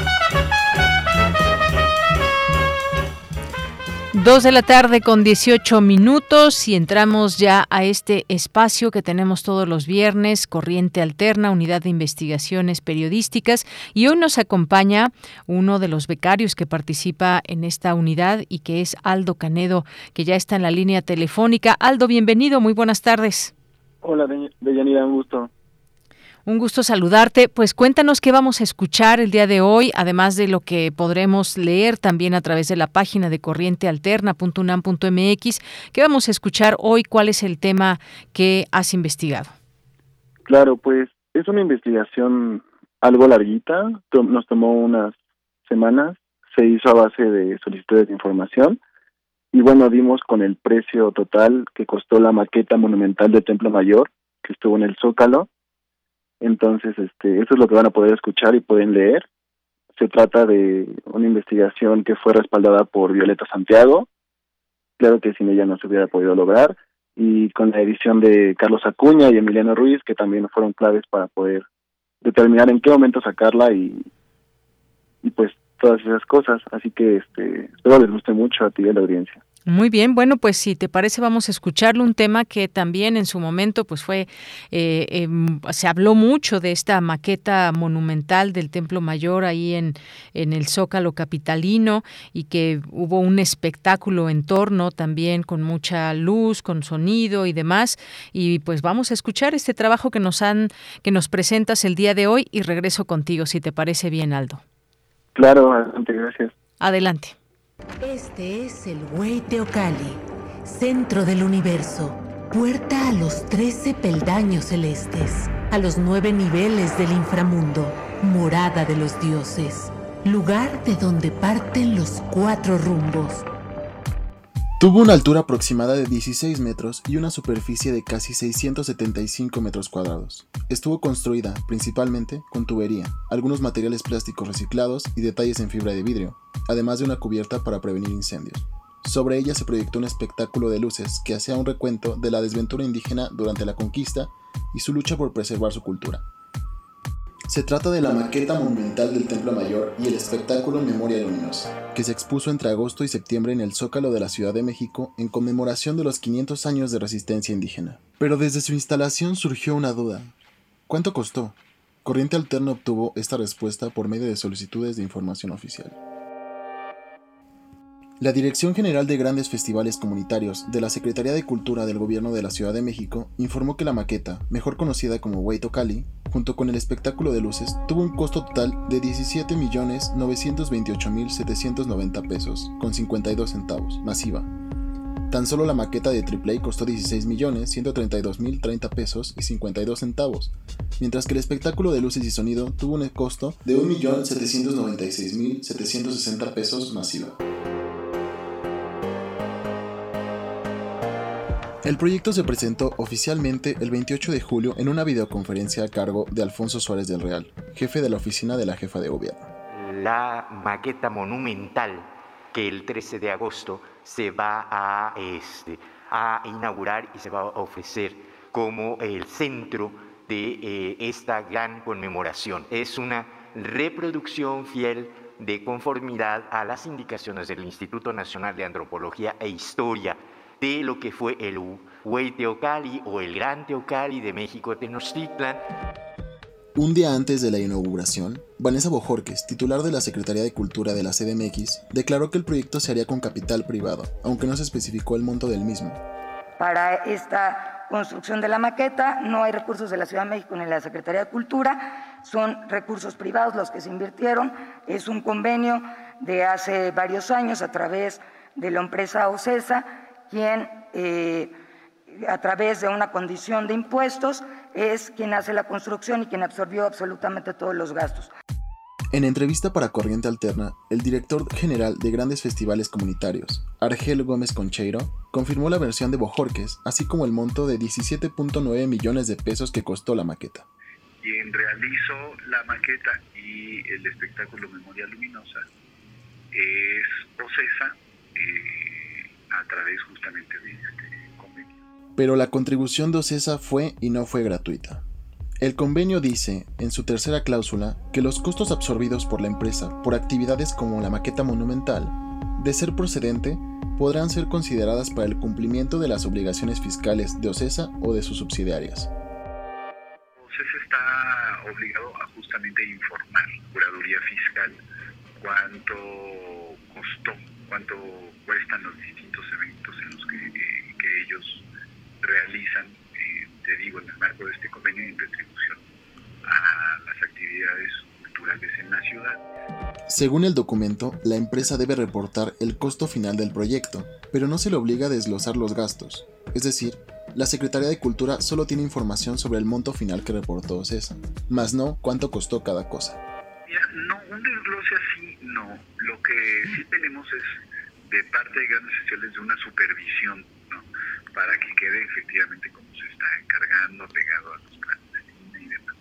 Speaker 1: Dos de la tarde con 18 minutos y entramos ya a este espacio que tenemos todos los viernes, Corriente Alterna, Unidad de Investigaciones Periodísticas. Y hoy nos acompaña uno de los becarios que participa en esta unidad y que es Aldo Canedo, que ya está en la línea telefónica. Aldo, bienvenido, muy buenas tardes.
Speaker 26: Hola, Deyanira, un gusto.
Speaker 1: Un gusto saludarte. Pues cuéntanos qué vamos a escuchar el día de hoy, además de lo que podremos leer también a través de la página de corrientealterna.unam.mx. ¿Qué vamos a escuchar hoy? ¿Cuál es el tema que has investigado?
Speaker 26: Claro, pues es una investigación algo larguita. Nos tomó unas semanas. Se hizo a base de solicitudes de información. Y bueno, dimos con el precio total que costó la maqueta monumental del Templo Mayor, que estuvo en el Zócalo entonces, este, eso es lo que van a poder escuchar y pueden leer. Se trata de una investigación que fue respaldada por Violeta Santiago. Claro que sin ella no se hubiera podido lograr. Y con la edición de Carlos Acuña y Emiliano Ruiz, que también fueron claves para poder determinar en qué momento sacarla y, y pues todas esas cosas. Así que este, espero les guste mucho a ti y a la audiencia.
Speaker 1: Muy bien, bueno, pues si te parece vamos a escucharle un tema que también en su momento pues fue, eh, em, se habló mucho de esta maqueta monumental del Templo Mayor ahí en, en el Zócalo Capitalino y que hubo un espectáculo en torno también con mucha luz, con sonido y demás. Y pues vamos a escuchar este trabajo que nos han, que nos presentas el día de hoy y regreso contigo si te parece bien, Aldo.
Speaker 26: Claro, adelante, gracias.
Speaker 1: Adelante.
Speaker 27: Este es el Teocali, centro del universo, puerta a los trece peldaños celestes, a los nueve niveles del inframundo, morada de los dioses, lugar de donde parten los cuatro rumbos,
Speaker 28: Tuvo una altura aproximada de 16 metros y una superficie de casi 675 metros cuadrados. Estuvo construida principalmente con tubería, algunos materiales plásticos reciclados y detalles en fibra de vidrio, además de una cubierta para prevenir incendios. Sobre ella se proyectó un espectáculo de luces que hacía un recuento de la desventura indígena durante la conquista y su lucha por preservar su cultura. Se trata de la maqueta monumental del Templo Mayor y el espectáculo Memoria Luminosa, que se expuso entre agosto y septiembre en el Zócalo de la Ciudad de México en conmemoración de los 500 años de resistencia indígena. Pero desde su instalación surgió una duda. ¿Cuánto costó? Corriente Alterna obtuvo esta respuesta por medio de solicitudes de información oficial. La Dirección General de Grandes Festivales Comunitarios de la Secretaría de Cultura del Gobierno de la Ciudad de México informó que la maqueta, mejor conocida como Huayto Cali, junto con el espectáculo de luces, tuvo un costo total de 17.928.790 pesos, con 52 centavos, masiva. Tan solo la maqueta de AAA costó 16 millones 132 mil 30 pesos y 52 centavos, mientras que el espectáculo de luces y sonido tuvo un costo de 1.796.760 pesos masiva. El proyecto se presentó oficialmente el 28 de julio en una videoconferencia a cargo de Alfonso Suárez del Real, jefe de la oficina de la jefa de gobierno.
Speaker 29: La maqueta monumental que el 13 de agosto se va a, este, a inaugurar y se va a ofrecer como el centro de eh, esta gran conmemoración. Es una reproducción fiel de conformidad a las indicaciones del Instituto Nacional de Antropología e Historia de lo que fue el Huey Teocali o el Gran Teocali de México Tenochtitlan.
Speaker 28: Un día antes de la inauguración, Vanessa Bojorques, titular de la Secretaría de Cultura de la CDMX, declaró que el proyecto se haría con capital privado, aunque no se especificó el monto del mismo.
Speaker 30: Para esta construcción de la maqueta no hay recursos de la Ciudad de México ni de la Secretaría de Cultura, son recursos privados los que se invirtieron, es un convenio de hace varios años a través de la empresa OCESA, quien eh, a través de una condición de impuestos, es quien hace la construcción y quien absorbió absolutamente todos los gastos.
Speaker 28: En entrevista para Corriente Alterna, el director general de grandes festivales comunitarios, Argel Gómez Concheiro, confirmó la versión de Bojorques, así como el monto de 17.9 millones de pesos que costó la maqueta.
Speaker 31: Quien realizó la maqueta y el espectáculo Memoria Luminosa es OCESA eh, a través justamente de este
Speaker 28: pero la contribución de Ocesa fue y no fue gratuita. El convenio dice, en su tercera cláusula, que los costos absorbidos por la empresa por actividades como la maqueta monumental, de ser procedente, podrán ser consideradas para el cumplimiento de las obligaciones fiscales de OCESA o de sus subsidiarias.
Speaker 31: OCESA está obligado a justamente informar curaduría fiscal cuánto costó, cuánto cuestan los distintos eventos en los que, eh, que ellos realizan, eh, te digo, en el marco de este convenio de retribución a las actividades culturales en la ciudad.
Speaker 28: Según el documento, la empresa debe reportar el costo final del proyecto, pero no se le obliga a desglosar los gastos. Es decir, la Secretaría de Cultura solo tiene información sobre el monto final que reportó CESA, más no cuánto costó cada cosa.
Speaker 31: Mira, no, un desglose así no. Lo que sí tenemos es de parte de grandes sociales de una supervisión para que quede efectivamente como se está encargando, pegado a los planes y demás.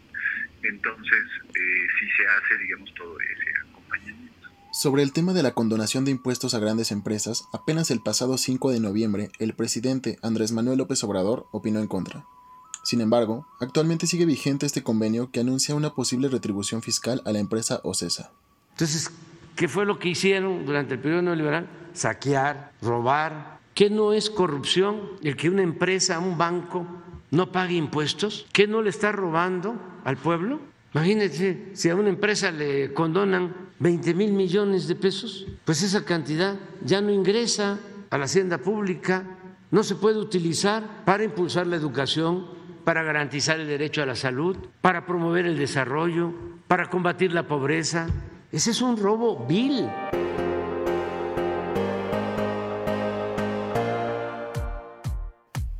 Speaker 31: Entonces, eh, si se hace, digamos, todo ese acompañamiento.
Speaker 28: Sobre el tema de la condonación de impuestos a grandes empresas, apenas el pasado 5 de noviembre, el presidente Andrés Manuel López Obrador opinó en contra. Sin embargo, actualmente sigue vigente este convenio que anuncia una posible retribución fiscal a la empresa OCESA.
Speaker 32: Entonces, ¿qué fue lo que hicieron durante el periodo neoliberal? Saquear, robar, ¿Qué no es corrupción el que una empresa, un banco, no pague impuestos? ¿Qué no le está robando al pueblo? Imagínense, si a una empresa le condonan 20 mil millones de pesos, pues esa cantidad ya no ingresa a la hacienda pública, no se puede utilizar para impulsar la educación, para garantizar el derecho a la salud, para promover el desarrollo, para combatir la pobreza. Ese es un robo vil.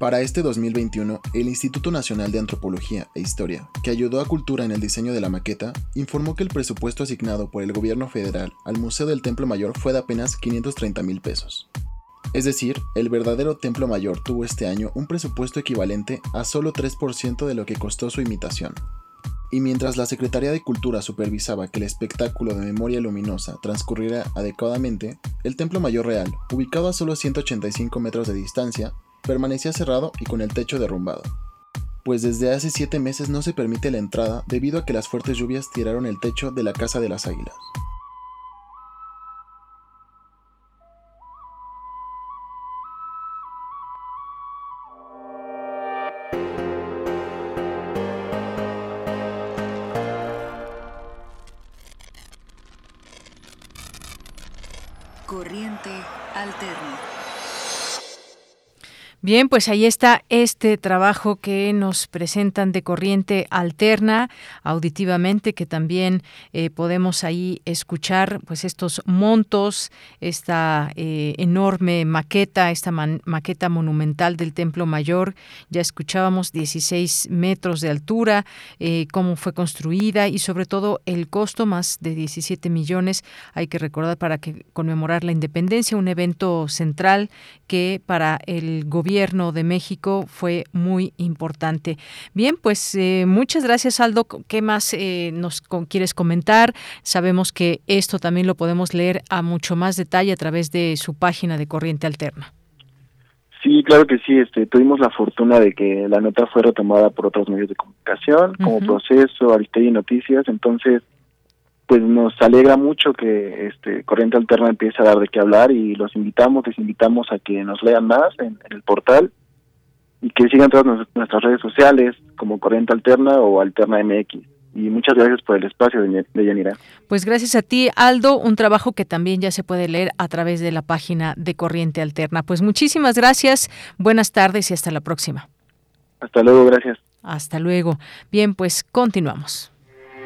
Speaker 28: Para este 2021, el Instituto Nacional de Antropología e Historia, que ayudó a Cultura en el diseño de la maqueta, informó que el presupuesto asignado por el gobierno federal al Museo del Templo Mayor fue de apenas 530 mil pesos. Es decir, el verdadero Templo Mayor tuvo este año un presupuesto equivalente a solo 3% de lo que costó su imitación. Y mientras la Secretaría de Cultura supervisaba que el espectáculo de Memoria Luminosa transcurriera adecuadamente, el Templo Mayor Real, ubicado a solo 185 metros de distancia, permanecía cerrado y con el techo derrumbado, pues desde hace siete meses no se permite la entrada debido a que las fuertes lluvias tiraron el techo de la Casa de las Águilas.
Speaker 33: Corriente alterna.
Speaker 1: Bien, pues ahí está este trabajo que nos presentan de corriente alterna auditivamente, que también eh, podemos ahí escuchar pues estos montos, esta eh, enorme maqueta, esta maqueta monumental del Templo Mayor. Ya escuchábamos 16 metros de altura, eh, cómo fue construida y sobre todo el costo, más de 17 millones, hay que recordar para que conmemorar la independencia, un evento central que para el gobierno Gobierno de México fue muy importante. Bien, pues eh, muchas gracias Aldo. ¿Qué más eh, nos quieres comentar? Sabemos que esto también lo podemos leer a mucho más detalle a través de su página de Corriente Alterna.
Speaker 26: Sí, claro que sí. Este, tuvimos la fortuna de que la nota fue retomada por otros medios de comunicación, como Proceso, Aristegui Noticias. Entonces, pues nos alegra mucho que este Corriente Alterna empiece a dar de qué hablar y los invitamos, les invitamos a que nos lean más en, el portal y que sigan todas nuestras redes sociales como Corriente Alterna o Alterna MX. Y muchas gracias por el espacio de, de Yanira.
Speaker 1: Pues gracias a ti, Aldo, un trabajo que también ya se puede leer a través de la página de Corriente Alterna. Pues muchísimas gracias, buenas tardes y hasta la próxima.
Speaker 26: Hasta luego, gracias.
Speaker 1: Hasta luego. Bien, pues continuamos.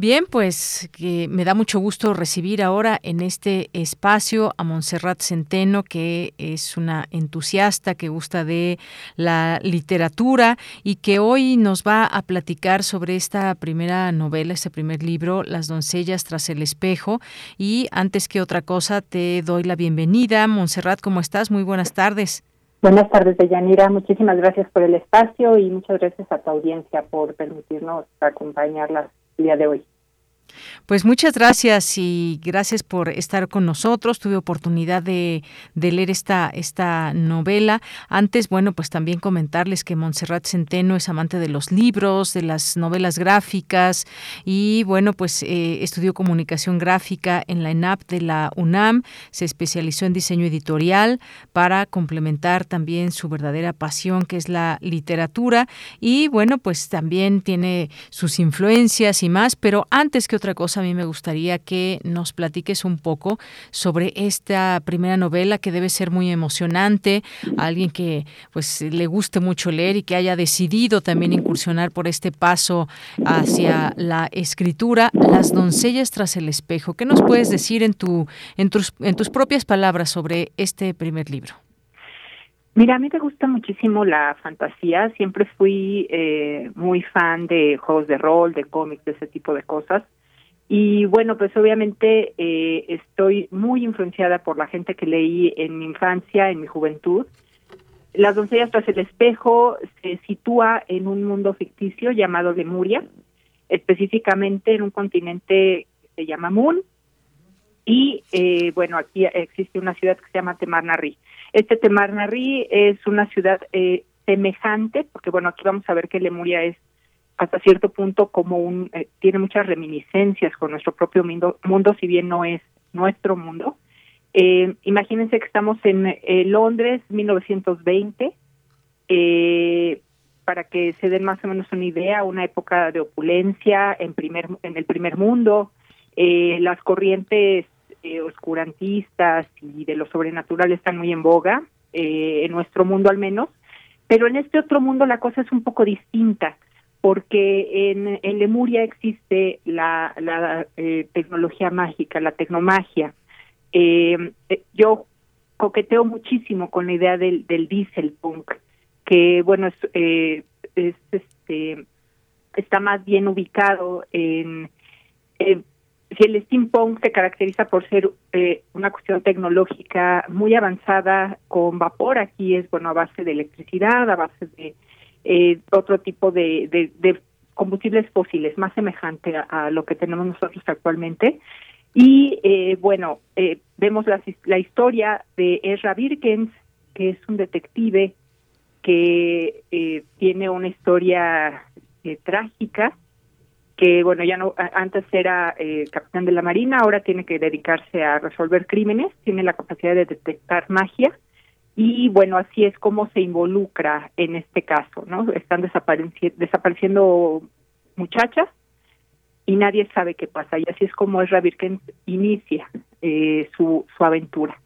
Speaker 1: Bien, pues que me da mucho gusto recibir ahora en este espacio a Montserrat Centeno, que es una entusiasta que gusta de la literatura y que hoy nos va a platicar sobre esta primera novela, este primer libro, Las doncellas tras el espejo. Y antes que otra cosa, te doy la bienvenida. Montserrat, ¿cómo estás? Muy buenas tardes.
Speaker 34: Buenas tardes, Deyanira. Muchísimas gracias por el espacio y muchas gracias a tu audiencia por permitirnos acompañarlas día de hoy.
Speaker 1: Pues muchas gracias y gracias por estar con nosotros. Tuve oportunidad de, leer esta, esta novela. Antes, bueno, pues también comentarles que Montserrat Centeno es amante de los libros, de las novelas gráficas y, bueno, pues eh, estudió comunicación gráfica en la ENAP de la UNAM. Se especializó en diseño editorial para complementar también su verdadera pasión, que es la literatura. Y, bueno, pues también tiene sus influencias y más, pero antes que otra cosa, a mí me gustaría que nos platiques un poco sobre esta primera novela que debe ser muy emocionante, alguien que pues le guste mucho leer y que haya decidido también incursionar por este paso hacia la escritura, Las doncellas tras el espejo. ¿Qué nos puedes decir en tu en tus en tus propias palabras sobre este primer libro?
Speaker 34: Mira, a mí me gusta muchísimo la fantasía. Siempre fui eh, muy fan de juegos de rol, de cómics, de ese tipo de cosas. Y bueno, pues obviamente eh, estoy muy influenciada por la gente que leí en mi infancia, en mi juventud. Las doncellas tras el espejo se sitúa en un mundo ficticio llamado Lemuria, específicamente en un continente que se llama Moon. Y eh, bueno, aquí existe una ciudad que se llama Temarnarri. Este Temarnarri es una ciudad eh, semejante, porque bueno, aquí vamos a ver que Lemuria es hasta cierto punto como un eh, tiene muchas reminiscencias con nuestro propio mundo, mundo si bien no es nuestro mundo. Eh, imagínense que estamos en eh, Londres, 1920, eh, para que se den más o menos una idea, una época de opulencia en primer en el primer mundo, eh, las corrientes oscurantistas y de lo sobrenatural están muy en boga en nuestro mundo al menos, pero en este otro mundo la cosa es un poco distinta porque en, en Lemuria existe la, la eh, tecnología mágica, la tecnomagia. Eh, eh, yo coqueteo muchísimo con la idea del, del diesel punk, que bueno, es, eh, es, este, está más bien ubicado en... Eh, si el steampunk se caracteriza por ser eh, una cuestión tecnológica muy avanzada con vapor, aquí es bueno a base de electricidad, a base de eh, otro tipo de, de, combustibles fósiles, más semejante a, lo que tenemos nosotros actualmente. Y eh, bueno, eh, vemos la, la historia de Ezra Birkens, que es un detective que eh, tiene una historia eh, trágica, que bueno, ya no, antes era eh, capitán de la Marina, ahora tiene que dedicarse a resolver crímenes, tiene la capacidad de detectar magia y bueno, así es como se involucra en este caso, ¿no? Están desapareciendo muchachas y nadie sabe qué pasa y así es como Ezra Birken inicia eh, su, su aventura.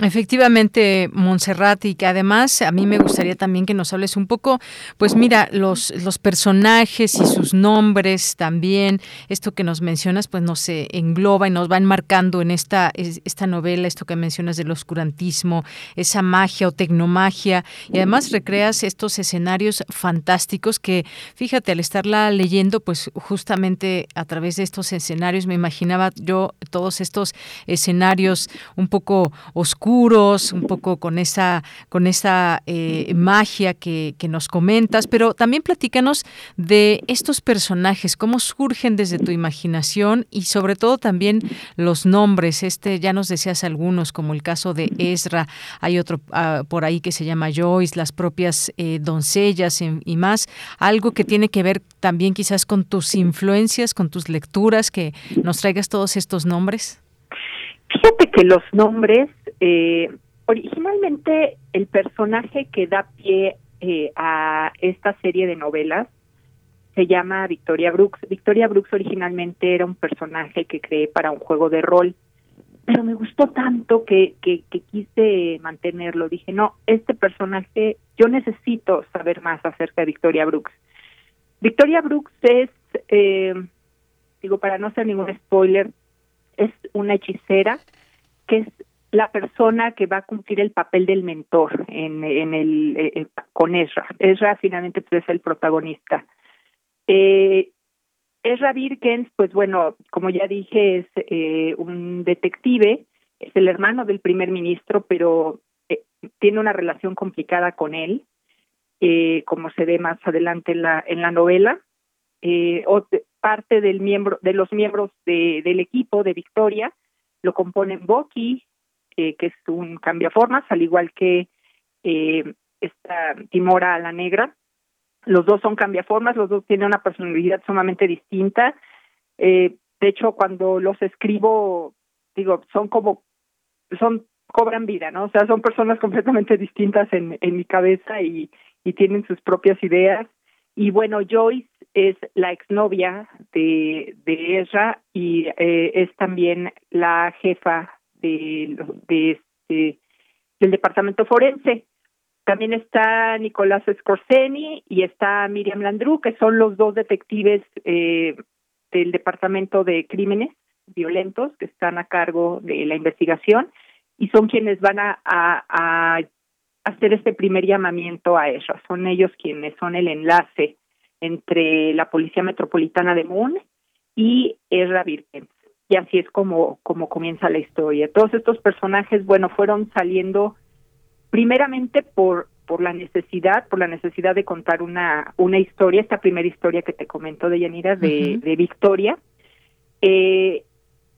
Speaker 1: Efectivamente, Montserrat, y que además a mí me gustaría también que nos hables un poco, pues mira, los, los personajes y sus nombres también, esto que nos mencionas, pues nos engloba y nos va enmarcando en esta, esta novela, esto que mencionas del oscurantismo, esa magia o tecnomagia, y además recreas estos escenarios fantásticos que, fíjate, al estarla leyendo, pues justamente a través de estos escenarios me imaginaba yo todos estos escenarios un poco oscuros, un poco con esa, con esa eh, magia que, que, nos comentas, pero también platícanos de estos personajes, cómo surgen desde tu imaginación y sobre todo también los nombres. Este ya nos decías algunos, como el caso de Ezra, hay otro uh, por ahí que se llama Joyce, las propias eh, doncellas y, y más, algo que tiene que ver también quizás con tus influencias, con tus lecturas, que nos traigas todos estos nombres.
Speaker 34: Fíjate que los nombres, eh, originalmente el personaje que da pie eh, a esta serie de novelas se llama Victoria Brooks. Victoria Brooks originalmente era un personaje que creé para un juego de rol, pero me gustó tanto que, que, que quise mantenerlo. Dije, no, este personaje, yo necesito saber más acerca de Victoria Brooks. Victoria Brooks es, eh, digo, para no ser ningún spoiler, es una hechicera que es la persona que va a cumplir el papel del mentor en, el eh, eh, con Ezra. Ezra finalmente pues, es el protagonista. Eh, Ezra Birkens, pues bueno, como ya dije, es eh, un detective, es el hermano del primer ministro, pero eh, tiene una relación complicada con él, como se ve más adelante en la en la novela. Parte del miembro de los miembros de, del equipo de Victoria lo componen Boki, eh, que es un cambiaformas, al igual que eh, esta Timora la negra. Los dos son cambiaformas, los dos tienen una personalidad sumamente distinta. Eh, de hecho, cuando los escribo, digo, son como, son cobran vida, ¿no? O sea, son personas completamente distintas en, en mi cabeza y, y tienen sus propias ideas. Y bueno, Joyce es la exnovia de, de Ezra y eh, es también la jefa de, de este, del departamento forense. También está Nicolás Scorseni y está Miriam Landru, que son los dos detectives eh, del departamento de crímenes violentos que están a cargo de la investigación y son quienes van a, hacer este primer llamamiento a Ezra. Son ellos quienes son el enlace entre la Policía Metropolitana de Moon y Ezra Birkens. Y así es como, como comienza la historia. Todos estos personajes, bueno, fueron saliendo primeramente por por la necesidad, por la necesidad de contar una una historia, esta primera historia que te comento de Yanira de, uh -huh. de Victoria. Eh,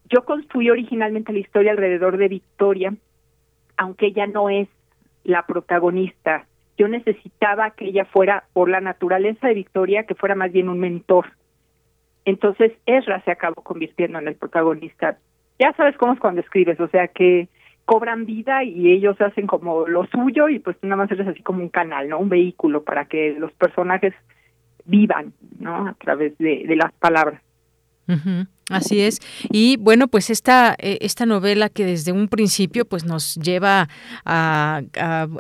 Speaker 34: yo construí originalmente la historia alrededor de Victoria, aunque ella no es la protagonista yo necesitaba que ella fuera, por la naturaleza de Victoria, que fuera más bien un mentor. Entonces Ezra se acabó convirtiendo en el protagonista. Ya sabes cómo es cuando escribes, o sea que cobran vida y ellos hacen como lo suyo y pues nada más eres así como un canal, ¿no? Un vehículo para que los personajes vivan, ¿no? A través de, las palabras.
Speaker 1: Uh. Así es. Y bueno, pues esta, eh, esta novela que desde un principio pues nos lleva a,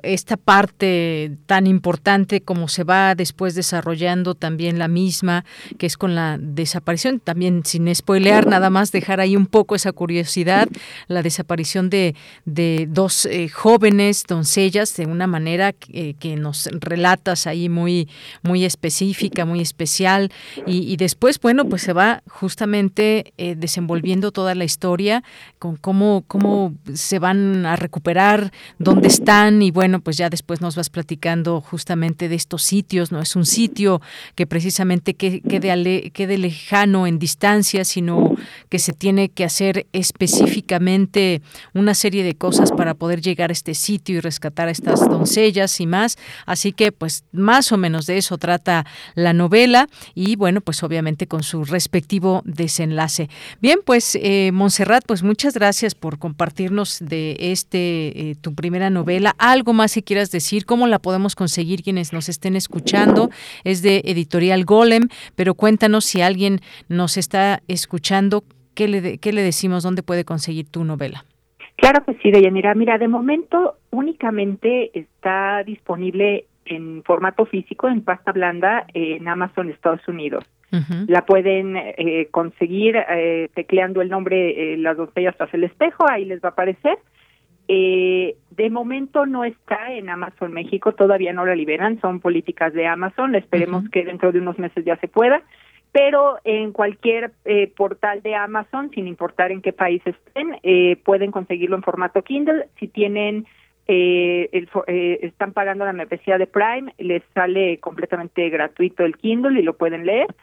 Speaker 1: esta parte tan importante como se va después desarrollando también la misma, que es con la desaparición, también sin spoilear, nada más dejar ahí un poco esa curiosidad, la desaparición de, de dos eh, jóvenes doncellas de una manera que, eh, que, nos relatas ahí muy, muy específica, muy especial. Y, y después, bueno, pues se va justamente eh, desenvolviendo toda la historia, con cómo, cómo se van a recuperar, dónde están y bueno, pues ya después nos vas platicando justamente de estos sitios, no es un sitio que precisamente quede, lejano en distancia, sino que se tiene que hacer específicamente una serie de cosas para poder llegar a este sitio y rescatar a estas doncellas y más. Así que pues más o menos de eso trata la novela y bueno, pues obviamente con su respectivo desenlace Bien, pues eh, Montserrat, pues muchas gracias por compartirnos de este eh, tu primera novela. Algo más que quieras decir, cómo la podemos conseguir quienes nos estén escuchando. Es de Editorial Golem, pero cuéntanos si alguien nos está escuchando, ¿qué le, qué le decimos? ¿Dónde puede conseguir tu novela?
Speaker 34: Claro que sí, Deyanira. Mira, de momento únicamente está disponible en formato físico, en pasta blanda, en Amazon Estados Unidos. La pueden eh, conseguir eh, tecleando el nombre eh, Las doncellas tras el espejo, ahí les va a aparecer. Eh, de momento no está en Amazon México, todavía no la liberan, son políticas de Amazon, esperemos que dentro de unos meses ya se pueda, pero en cualquier eh, portal de Amazon, sin importar en qué país estén, eh, pueden conseguirlo en formato Kindle. Si tienen eh, el, eh, están pagando la membresía de Prime, les sale completamente gratuito el Kindle y lo pueden leer.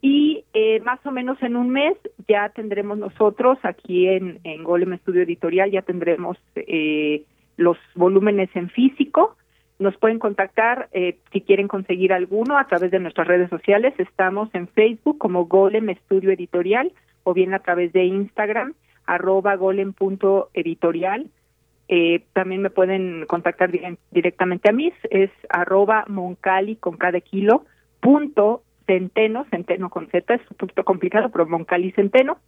Speaker 34: Y eh, más o menos en un mes ya tendremos nosotros aquí en, en Golem Estudio Editorial, ya tendremos eh, los volúmenes en físico. Nos pueden contactar eh, si quieren conseguir alguno a través de nuestras redes sociales. Estamos en Facebook como Golem Estudio Editorial o bien a través de Instagram arroba golem.editorial eh, también me pueden contactar directamente a mí, es arroba moncali con cada kilo, punto centeno, centeno con Z, es un poquito complicado, pero moncali centeno.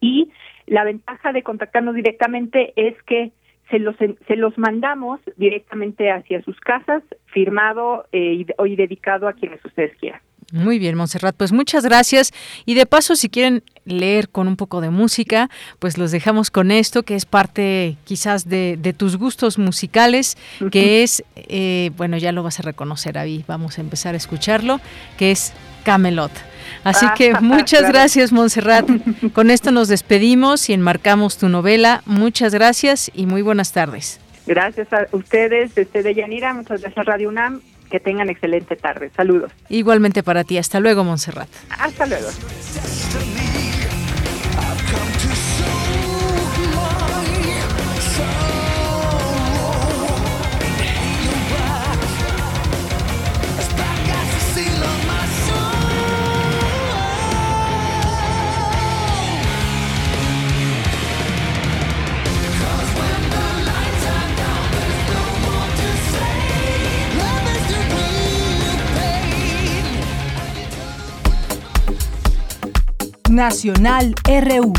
Speaker 34: Y la ventaja de contactarnos directamente es que se los, se los mandamos directamente hacia sus casas, firmado eh, y, y dedicado a quienes ustedes quieran.
Speaker 1: Muy bien, Montserrat, pues muchas gracias. Y de paso, si quieren leer con un poco de música, pues los dejamos con esto, que es parte quizás de, de tus gustos musicales, que es, eh, bueno, ya lo vas a reconocer ahí, vamos a empezar a escucharlo, que es Camelot. Así
Speaker 34: Ah,
Speaker 1: que muchas
Speaker 34: claro.
Speaker 1: gracias, Montserrat. Con esto nos despedimos y enmarcamos tu novela. Muchas gracias y muy buenas tardes.
Speaker 34: Gracias a ustedes, desde Deyanira, muchas gracias Radio UNAM, que tengan excelente tarde. Saludos.
Speaker 1: Igualmente para ti. Hasta luego, Montserrat.
Speaker 34: Hasta luego.
Speaker 19: Nacional RU.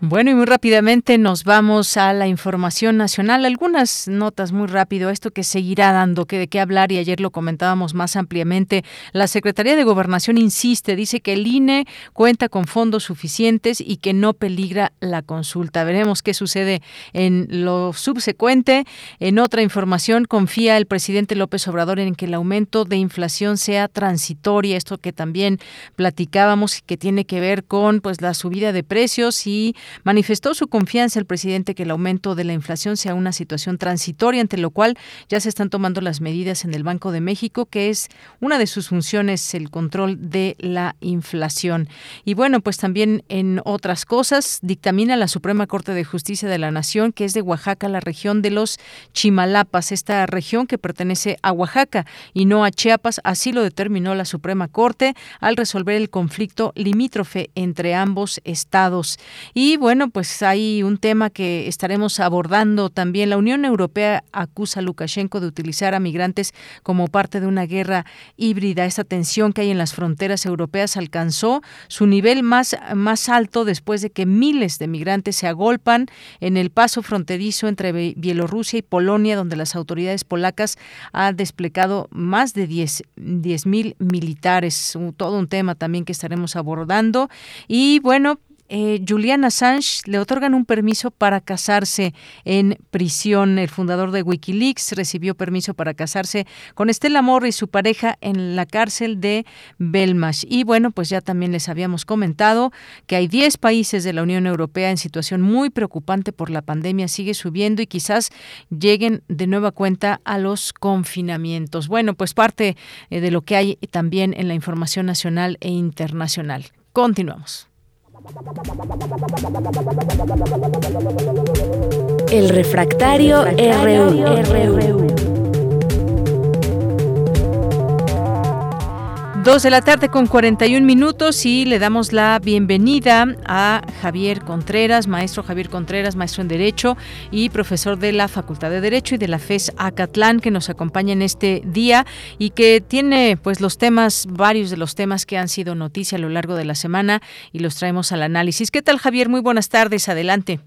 Speaker 1: Bueno, y muy rápidamente nos vamos a la información nacional. Algunas notas muy rápido, esto que seguirá dando que de qué hablar y ayer lo comentábamos más ampliamente. La Secretaría de Gobernación insiste, dice que el INE cuenta con fondos suficientes y que no peligra la consulta. Veremos qué sucede en lo subsecuente. En otra información, confía el presidente López Obrador en que el aumento de inflación sea transitoria, esto que también platicábamos que tiene que ver con pues la subida de precios y Manifestó su confianza el presidente que el aumento de la inflación sea una situación transitoria, ante lo cual ya se están tomando las medidas en el Banco de México, que es una de sus funciones el control de la inflación. Y bueno, pues también en otras cosas, dictamina la Suprema Corte de Justicia de la Nación, que es de Oaxaca, la región de los Chimalapas, esta región que pertenece a Oaxaca y no a Chiapas, así lo determinó la Suprema Corte al resolver el conflicto limítrofe entre ambos estados. Y bueno, pues hay un tema que estaremos abordando también. La Unión Europea acusa a Lukashenko de utilizar a migrantes como parte de una guerra híbrida. Esta tensión que hay en las fronteras europeas alcanzó su nivel más, más alto después de que miles de migrantes se agolpan en el paso fronterizo entre Bielorrusia y Polonia, donde las autoridades polacas han desplegado más de 10 mil militares. Todo un tema también que estaremos abordando. Y bueno, eh, Julian Assange le otorgan un permiso para casarse en prisión. El fundador de Wikileaks recibió permiso para casarse con Estela Morri y su pareja en la cárcel de Belmarsh. Y bueno, pues ya también les habíamos comentado que hay 10 países de la Unión Europea en situación muy preocupante por la pandemia. Sigue subiendo y quizás lleguen de nueva cuenta a los confinamientos. Bueno, pues parte eh, de lo que hay también en la información nacional e internacional. Continuamos.
Speaker 35: El refractario, RU.
Speaker 1: Dos de la tarde con 41 minutos y le damos la bienvenida a Javier Contreras, maestro Javier Contreras, maestro en Derecho y profesor de la Facultad de Derecho y de la FES Acatlán, que nos acompaña en este día y que tiene pues los temas, varios de los temas que han sido noticia a lo largo de la semana y los traemos al análisis. ¿Qué tal Javier? Muy buenas tardes, adelante.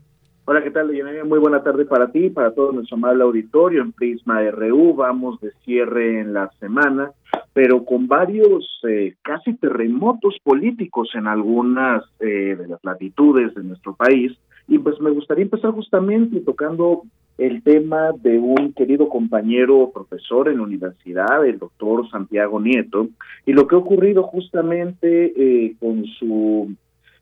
Speaker 36: Hola, ¿qué tal? Muy buena tarde para ti, para todo nuestro amable auditorio en Prisma RU. Vamos de cierre en la semana, pero con varios eh, casi terremotos políticos en algunas eh, de las latitudes de nuestro país. Y pues me gustaría empezar justamente tocando el tema de un querido compañero profesor en la universidad, el doctor Santiago Nieto, y lo que ha ocurrido justamente eh, con su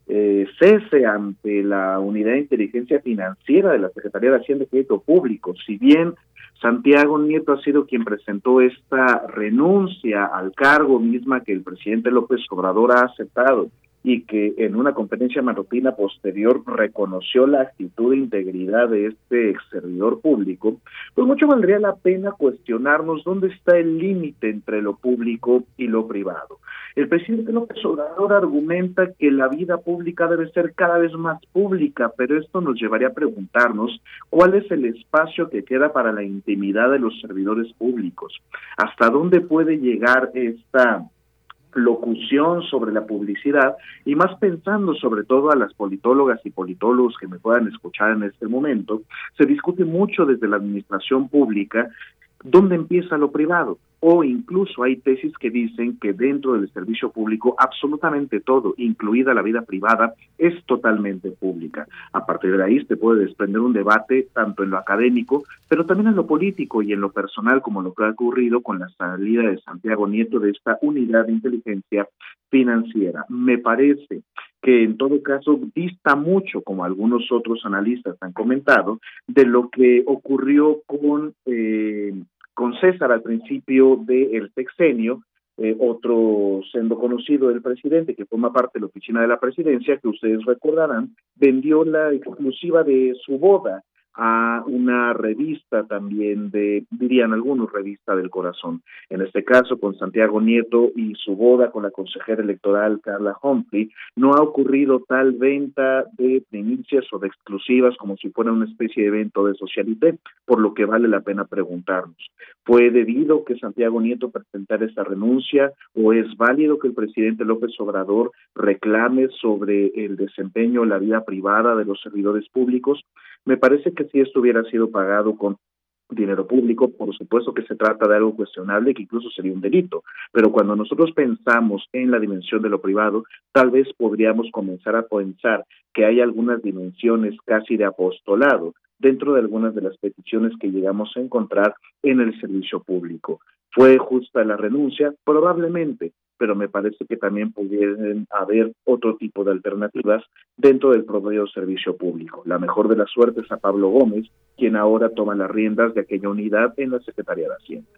Speaker 36: eh, cese ante la Unidad de Inteligencia Financiera de la Secretaría de Hacienda y Crédito Público. Si bien Santiago Nieto ha sido quien presentó esta renuncia al cargo misma que el presidente López Obrador ha aceptado y que en una conferencia matutina posterior reconoció la actitud e integridad de este ex servidor público, pues mucho valdría la pena cuestionarnos dónde está el límite entre lo público y lo privado. El presidente López Obrador argumenta que la vida pública debe ser cada vez más pública, pero esto nos llevaría a preguntarnos cuál es el espacio que queda para la intimidad de los servidores públicos, hasta dónde puede llegar esta locución sobre la publicidad y más pensando sobre todo a las politólogas y politólogos que me puedan escuchar en este momento, se discute mucho desde la administración pública dónde empieza lo privado o incluso hay tesis que dicen que dentro del servicio público absolutamente todo, incluida la vida privada, es totalmente pública. A partir de ahí se puede desprender un debate tanto en lo académico, pero también en lo político y en lo personal, como lo que ha ocurrido con la salida de Santiago Nieto de esta unidad de inteligencia financiera. Me parece que en todo caso dista mucho, como algunos otros analistas han comentado, de lo que ocurrió con eh, con César al principio del sexenio, eh, otro siendo conocido del presidente que forma parte de la oficina de la presidencia, que ustedes recordarán, vendió la exclusiva de su boda a una revista también de, dirían algunos, revista del corazón. En este caso, con Santiago Nieto y su boda con la consejera electoral Carla Humphrey, no ha ocurrido tal venta de primicias o de exclusivas como si fuera una especie de evento de socialité, por lo que vale la pena preguntarnos. ¿Fue debido que Santiago Nieto presentara esta renuncia o es válido que el presidente López Obrador reclame sobre el desempeño la vida privada de los servidores públicos? Me parece que si esto hubiera sido pagado con dinero público, por supuesto que se trata de algo cuestionable que incluso sería un delito, pero cuando nosotros pensamos en la dimensión de lo privado, tal vez podríamos comenzar a pensar que hay algunas dimensiones casi de apostolado dentro de algunas de las peticiones que llegamos a encontrar en el servicio público. ¿Fue justa la renuncia? Probablemente, pero me parece que también pudieran haber otro tipo de alternativas dentro del propio servicio público. La mejor de las suertes a Pablo Gómez, quien ahora toma las riendas de aquella unidad en la Secretaría de Hacienda.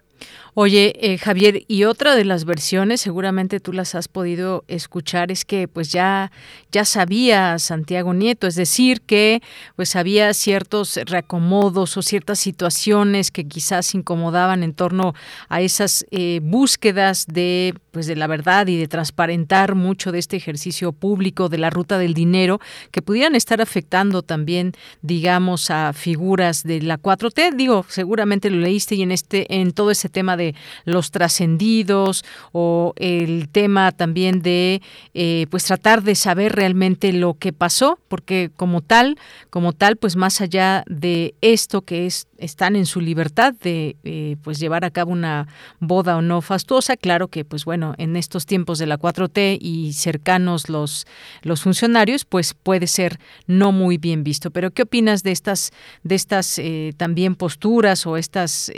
Speaker 1: Oye, eh, Javier, y otra de las versiones, seguramente tú las has podido escuchar, es que pues ya, ya sabía Santiago Nieto, es decir, que pues había ciertos reacomodos o ciertas situaciones que quizás incomodaban en torno a esas eh, búsquedas de pues de la verdad y de transparentar mucho de este ejercicio público de la ruta del dinero que pudieran estar afectando también digamos a figuras de la 4T digo seguramente lo leíste y en este en todo ese tema de los trascendidos o el tema también de eh, pues tratar de saber realmente lo que pasó porque como tal como tal pues más allá de esto que es están en su libertad de eh, pues llevar a cabo una boda o no fastuosa claro que pues bueno en estos tiempos de la 4T y cercanos los los funcionarios pues puede ser no muy bien visto. Pero qué opinas de estas de estas eh, también posturas o estas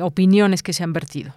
Speaker 1: opiniones que se han vertido.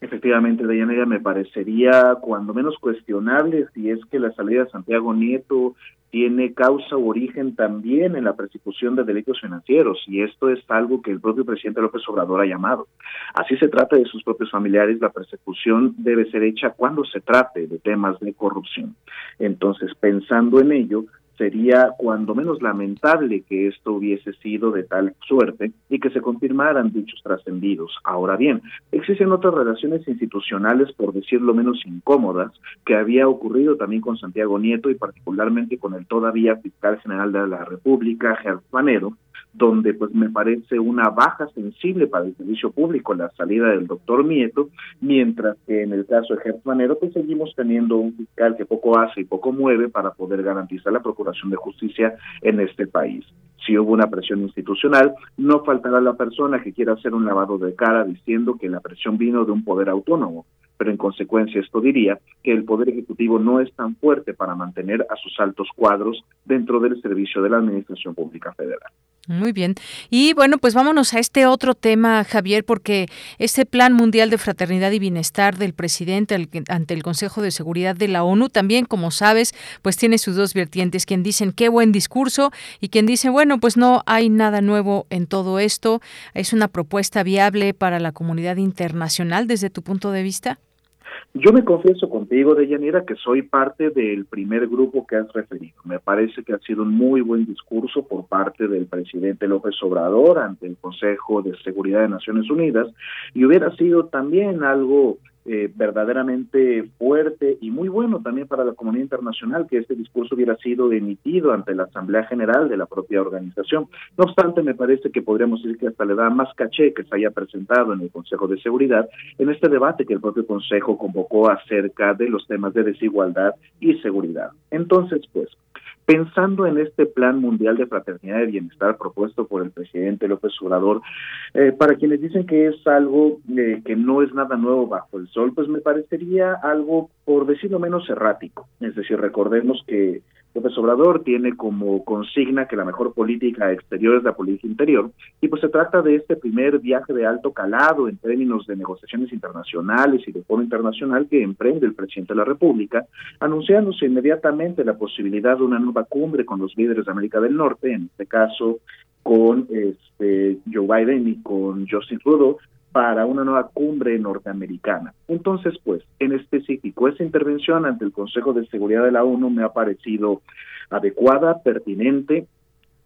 Speaker 36: Efectivamente, Dayanera, me parecería cuando menos cuestionable si es que la salida de Santiago Nieto tiene causa u origen también en la persecución de delitos financieros y esto es algo que el propio presidente López Obrador ha llamado. Así se trata de sus propios familiares, la persecución debe ser hecha cuando se trate de temas de corrupción. Entonces, pensando en ello, Sería cuando menos lamentable que esto hubiese sido de tal suerte y que se confirmaran dichos trascendidos. Ahora bien, existen otras relaciones institucionales, por decirlo menos incómodas, que había ocurrido también con Santiago Nieto y particularmente con el todavía fiscal general de la República, Gertz Manero, donde pues me parece una baja sensible para el servicio público la salida del doctor Nieto, mientras que en el caso de Gertz Manero pues seguimos teniendo un fiscal que poco hace y poco mueve para poder garantizar la procuración de justicia en este país. Si hubo una presión institucional, no faltará la persona que quiera hacer un lavado de cara diciendo que la presión vino de un poder autónomo, pero en consecuencia esto diría que el Poder Ejecutivo no es tan fuerte para mantener a sus altos cuadros dentro del servicio de la Administración Pública Federal.
Speaker 1: Muy bien. Y bueno, pues vámonos a este otro tema, Javier, porque este Plan Mundial de Fraternidad y Bienestar del presidente ante el Consejo de Seguridad de la ONU también, como sabes, pues tiene sus dos vertientes, quien dicen qué buen discurso y quien dice, bueno, pues no hay nada nuevo en todo esto, es una propuesta viable para la comunidad internacional desde tu punto de vista.
Speaker 36: Yo me confieso contigo, Deyanira, que soy parte del primer grupo que has referido. Me parece que ha sido un muy buen discurso por parte del presidente López Obrador ante el Consejo de Seguridad de Naciones Unidas y hubiera sido también algo eh, verdaderamente fuerte y muy bueno también para la comunidad internacional que este discurso hubiera sido emitido ante la Asamblea General de la propia organización. No obstante, me parece que podríamos decir que hasta le da más caché que se haya presentado en el Consejo de Seguridad en este debate que el propio Consejo convocó acerca de los temas de desigualdad y seguridad. Entonces, pues, Pensando en este Plan Mundial de Fraternidad y Bienestar propuesto por el presidente López Obrador, eh, para quienes dicen que es algo eh, que no es nada nuevo bajo el sol, pues me parecería algo, por decirlo menos, errático. Es decir, recordemos que López Obrador tiene como consigna que la mejor política exterior es la política interior, y pues se trata de este primer viaje de alto calado en términos de negociaciones internacionales y de foro internacional que emprende el presidente de la República, anunciándose inmediatamente la posibilidad de una nueva cumbre con los líderes de América del Norte, en este caso con este, Joe Biden y con Justin Trudeau, para una nueva cumbre norteamericana. Entonces, pues, en específico, esa intervención ante el Consejo de Seguridad de la ONU me ha parecido adecuada, pertinente,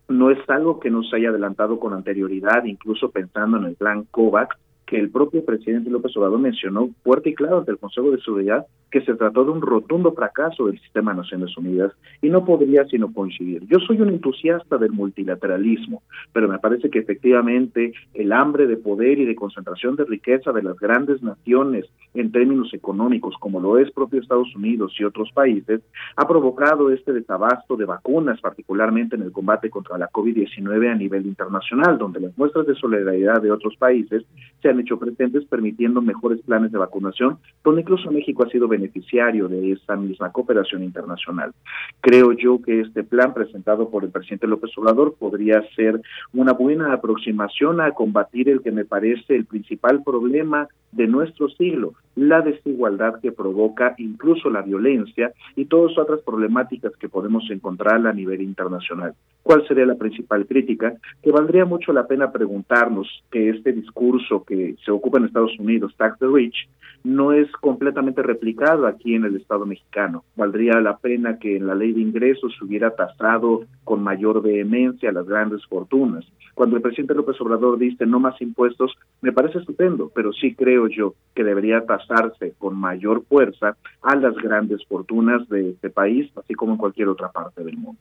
Speaker 36: no es algo que nos haya adelantado con anterioridad, incluso pensando en el plan COVAX, que el propio presidente López Obrador mencionó fuerte y claro ante el Consejo de Seguridad que se trató de un rotundo fracaso del sistema de Naciones Unidas y no podría sino coincidir. Yo soy un entusiasta del multilateralismo, pero me parece que efectivamente el hambre de poder y de concentración de riqueza de las grandes naciones en términos económicos, como lo es propio Estados Unidos y otros países, ha provocado este desabasto de vacunas, particularmente en el combate contra la COVID-19 a nivel internacional, donde las muestras de solidaridad de otros países se han hecho presentes permitiendo mejores planes de vacunación, donde incluso México ha sido beneficiario de esa misma cooperación internacional. Creo yo que este plan presentado por el presidente López Obrador podría ser una buena aproximación a combatir el que me parece el principal problema de nuestro siglo, la desigualdad que provoca incluso la violencia y todas otras problemáticas que podemos encontrar a nivel internacional. ¿Cuál sería la principal crítica? Que valdría mucho la pena preguntarnos que este discurso que se ocupa en Estados Unidos, Tax the Rich, no es completamente replicado aquí en el Estado mexicano. Valdría la pena que en la ley de ingresos se hubiera tasado con mayor vehemencia las grandes fortunas. Cuando el presidente López Obrador dice no más impuestos, me parece estupendo, pero sí creo yo que debería tasarse con mayor fuerza a las grandes fortunas de este país, así como en cualquier otra parte del mundo.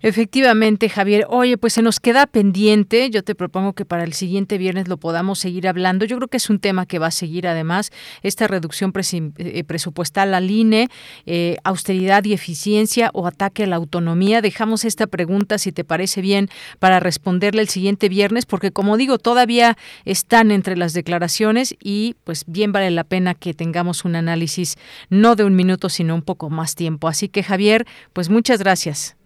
Speaker 1: Efectivamente, Javier. Oye, pues se nos queda pendiente. Yo te propongo que para el siguiente viernes lo podamos seguir hablando. Yo creo que es un tema que va a seguir además esta reducción eh, presupuestal al INE, eh, austeridad y eficiencia o ataque a la autonomía. Dejamos esta pregunta, si te parece bien, para responderle el siguiente viernes, porque como digo, todavía están entre las declaraciones y pues bien vale la pena que tengamos un análisis no de un minuto, sino un poco más tiempo. Así que Javier, pues muchas gracias.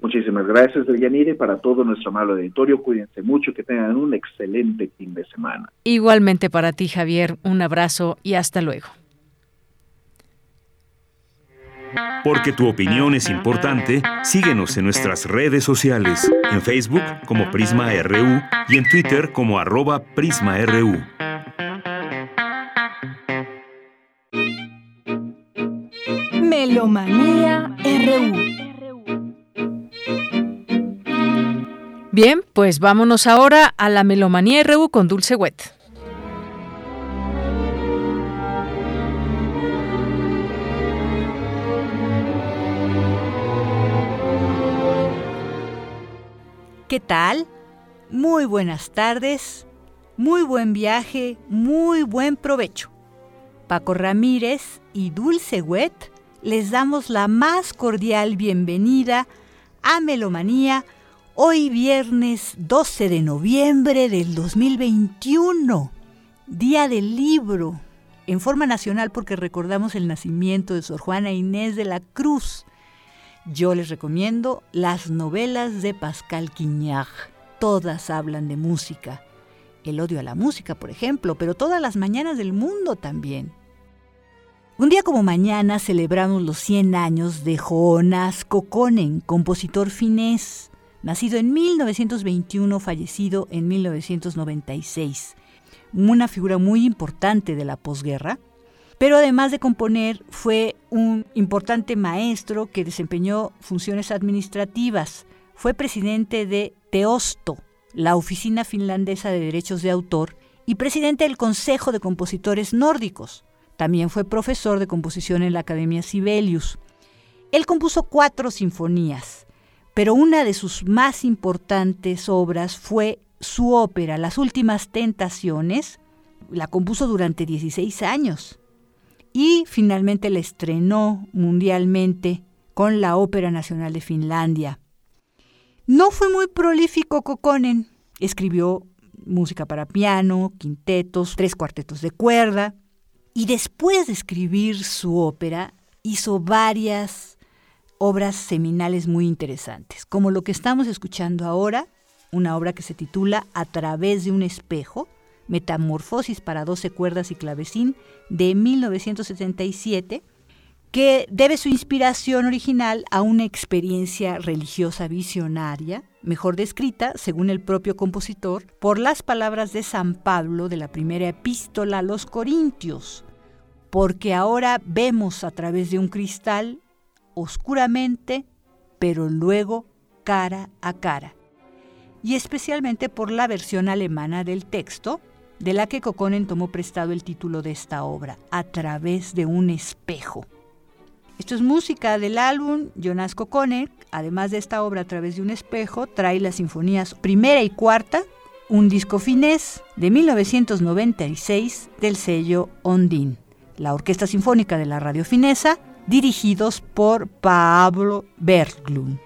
Speaker 36: Muchísimas gracias, Yanire, para todo nuestro amable auditorio. Cuídense mucho, que tengan un excelente fin de semana.
Speaker 1: Igualmente para ti, Javier, un abrazo y hasta luego.
Speaker 15: Porque tu opinión es importante, síguenos en nuestras redes sociales, en Facebook como Prisma RU y en Twitter como arroba PrismaRU.
Speaker 19: Melomanía RU
Speaker 1: Bien, pues vámonos ahora a la Melomanía RU con Dulce Wet.
Speaker 37: ¿Qué tal? Muy buenas tardes, muy buen viaje, muy buen provecho. Paco Ramírez y Dulce Wet les damos la más cordial bienvenida a Melomanía hoy viernes 12 de noviembre del 2021, Día del Libro, en forma nacional porque recordamos el nacimiento de Sor Juana Inés de la Cruz. Yo les recomiendo las novelas de Pascal Quignard. Todas hablan de música. El odio a la música, por ejemplo, pero todas las mañanas del mundo también. Un día como mañana celebramos los 100 años de Jonas Kokonen, compositor finés, nacido en 1921, fallecido en 1996. Una figura muy importante de la posguerra, pero además de componer fue un importante maestro que desempeñó funciones administrativas. Fue presidente de Teosto, la Oficina Finlandesa de Derechos de Autor, y presidente del Consejo de Compositores Nórdicos. También fue profesor de composición en la Academia Sibelius. Él compuso cuatro sinfonías, pero una de sus más importantes obras fue su ópera Las Últimas Tentaciones. La compuso durante 16 años y finalmente la estrenó mundialmente con la Ópera Nacional de Finlandia. No fue muy prolífico Kokkonen. Escribió música para piano, quintetos, tres cuartetos de cuerda, y después de escribir su ópera, hizo varias obras seminales muy interesantes, como lo que estamos escuchando ahora, una obra que se titula A través de un espejo, Metamorfosis para 12 cuerdas y clavecín, de 1977, que debe su inspiración original a una experiencia religiosa visionaria, mejor descrita, según el propio compositor, por las palabras de San Pablo de la primera epístola a los Corintios, porque ahora vemos a través de un cristal oscuramente, pero luego cara a cara, y especialmente por la versión alemana del texto, de la que Kokkonen tomó prestado el título de esta obra, A través de un espejo. Esto es música del álbum Jonas Kokkonen. Además de esta obra A través de un espejo, trae las sinfonías primera y cuarta, un disco finés de 1996 del sello Ondine, la Orquesta Sinfónica de la Radio Finesa, dirigidos por Pablo Berglund.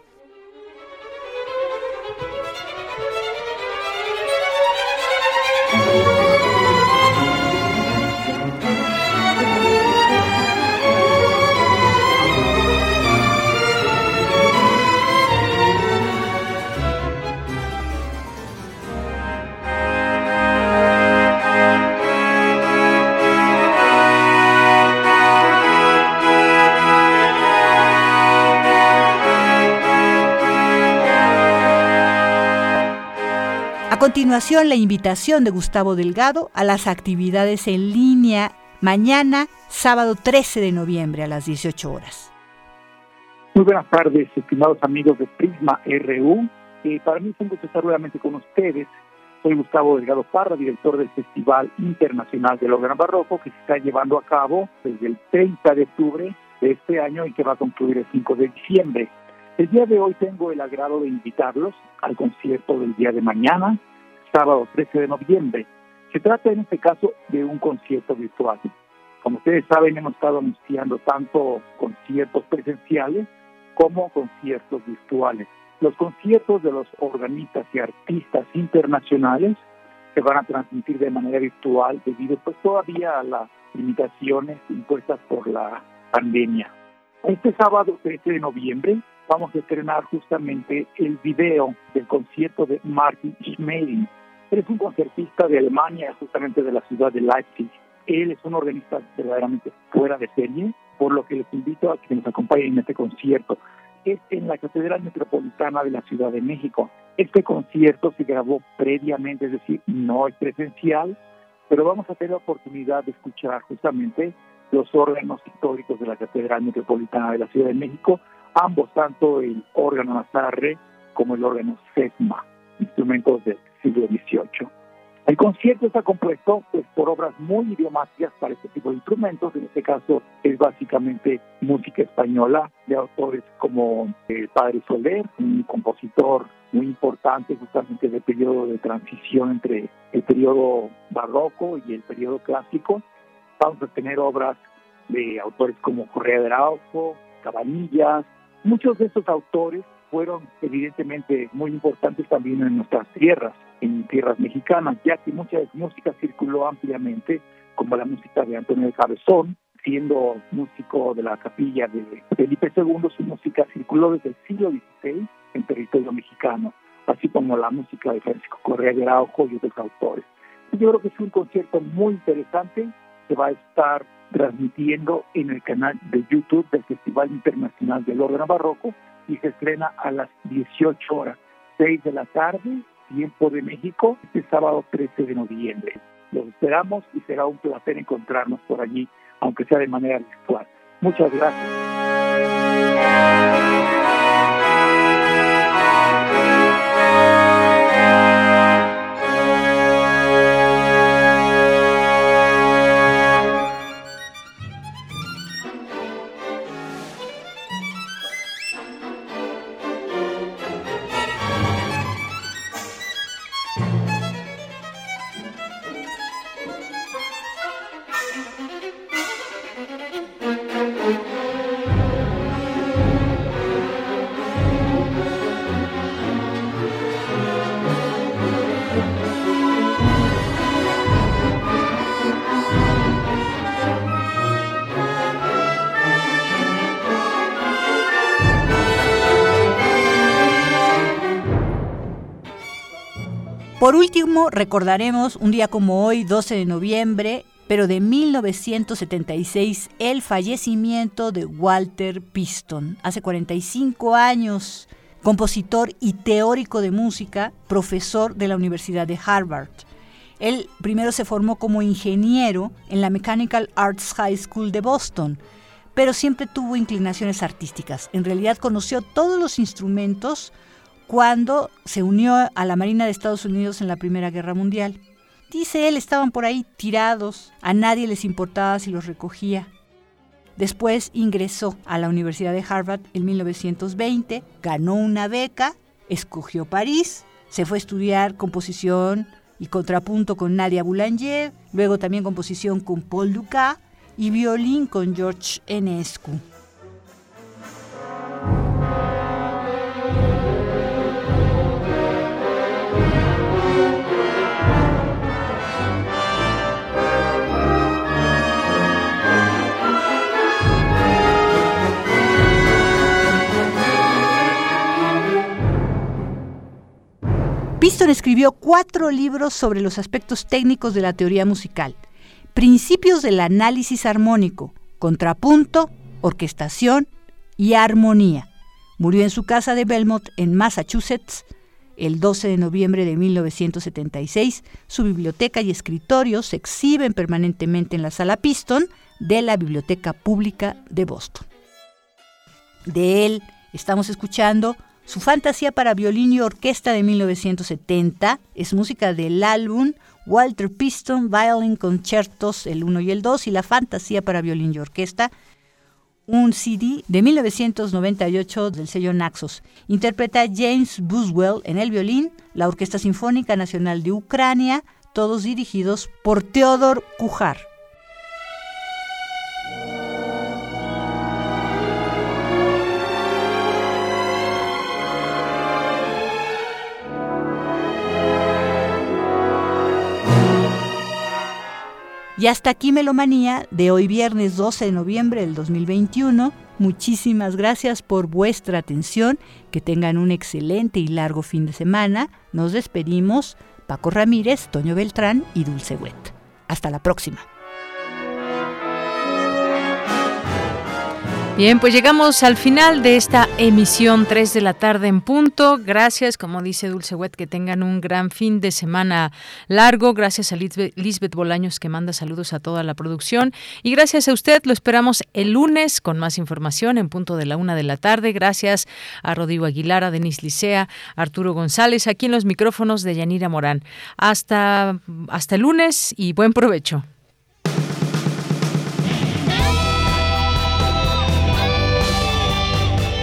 Speaker 37: Continuación, la invitación de Gustavo Delgado a las actividades en línea mañana, sábado 13 de noviembre a las 18 horas.
Speaker 38: Muy buenas tardes, estimados amigos de Prisma RU. Eh, para mí es un gusto estar nuevamente con ustedes. Soy Gustavo Delgado Parra, director del Festival Internacional del Órgano Barroco, que se está llevando a cabo desde el 30 de octubre de este año y que va a concluir el 5 de diciembre. El día de hoy tengo el agrado de invitarlos al concierto del día de mañana, sábado 13 de noviembre. Se trata en este caso de un concierto virtual. Como ustedes saben, hemos estado anunciando tanto conciertos presenciales como conciertos virtuales. Los conciertos de los organistas y artistas internacionales se van a transmitir de manera virtual debido pues todavía a las limitaciones impuestas por la pandemia. Este sábado 13 de noviembre vamos a estrenar justamente el video del concierto de Martin Schmeling. Él es un concertista de Alemania, justamente de la ciudad de Leipzig. Él es un organista verdaderamente fuera de serie, por lo que les invito a que nos acompañen en este concierto. Es en la Catedral Metropolitana de la Ciudad de México. Este concierto se grabó previamente, es decir, no es presencial, pero vamos a tener la oportunidad de escuchar justamente los órganos históricos de la Catedral Metropolitana de la Ciudad de México ambos, tanto el órgano Nazarre como el órgano SESMA. instrumentos del siglo XVIII. El concierto está compuesto pues, por obras muy idiomáticas para este tipo de instrumentos. En este caso es básicamente música española de autores como el Padre Soler, un compositor muy importante justamente del periodo de transición entre el periodo barroco y el periodo clásico. Vamos a tener obras de autores como Correa de Araujo, Cabanillas. Muchos de estos autores fueron evidentemente muy importantes también en nuestras tierras en tierras mexicanas, ya que mucha música circuló ampliamente, como la música de Antonio Cabezón, siendo músico de la capilla de Felipe II, su música circuló desde el siglo XVI en territorio mexicano, así como la música de Francisco Correa de Araujo y otros autores. Yo creo que es un concierto muy interesante, se va a estar transmitiendo en el canal de YouTube del Festival Internacional del Órgano Barroco y se estrena a las 18 horas, 6 de la tarde, tiempo de México, este sábado 13 de noviembre. Los esperamos y será un placer encontrarnos por allí, aunque sea de manera virtual. Muchas gracias.
Speaker 37: Por último, recordaremos un día como hoy, 12 de noviembre, pero de 1976, el fallecimiento de Walter Piston. Hace 45 años, compositor y teórico de música, profesor de la Universidad de Harvard. Él primero se formó como ingeniero en la Mechanical Arts High School de Boston, pero siempre tuvo inclinaciones artísticas. En realidad conoció todos los instrumentos, cuando se unió a la Marina de Estados Unidos en la Primera Guerra Mundial. Dice él, estaban por ahí tirados, a nadie les importaba si los recogía. Después ingresó a la Universidad de Harvard en 1920, ganó una beca, escogió París, se fue a estudiar composición y contrapunto con Nadia Boulanger, luego también composición con Paul Dukas y violín con George Enescu. Piston escribió cuatro libros sobre los aspectos técnicos de la teoría musical, principios del análisis armónico, contrapunto, orquestación y armonía. Murió en su casa de Belmont, en Massachusetts, el 12 de noviembre de 1976. Su biblioteca y escritorio se exhiben permanentemente en la sala Piston de la Biblioteca Pública de Boston. De él estamos escuchando su fantasía para violín y orquesta de 1970 es música del álbum Walter Piston Violin Concertos, el 1 y el 2, y la fantasía para violín y orquesta, un CD de 1998 del sello Naxos. Interpreta James Buswell en el violín, la Orquesta Sinfónica Nacional de Ucrania, todos dirigidos por Theodor Kujar. Y hasta aquí Melomanía de hoy viernes 12 de noviembre del 2021. Muchísimas gracias por vuestra atención. Que tengan un excelente y largo fin de semana. Nos despedimos. Paco Ramírez, Toño Beltrán y Dulce Wet. Hasta la próxima.
Speaker 1: Bien, pues llegamos al final de esta emisión 3 de la tarde en punto. Gracias, como dice Dulce Wet, que tengan un gran fin de semana largo. Gracias a Lisbeth Bolaños que manda saludos a toda la producción. Y gracias a usted, lo esperamos el lunes con más información en punto de la una de la tarde. Gracias a Rodrigo Aguilar, a Denis Licea, a Arturo González, aquí en los micrófonos de Yanira Morán. Hasta, hasta el lunes y buen provecho.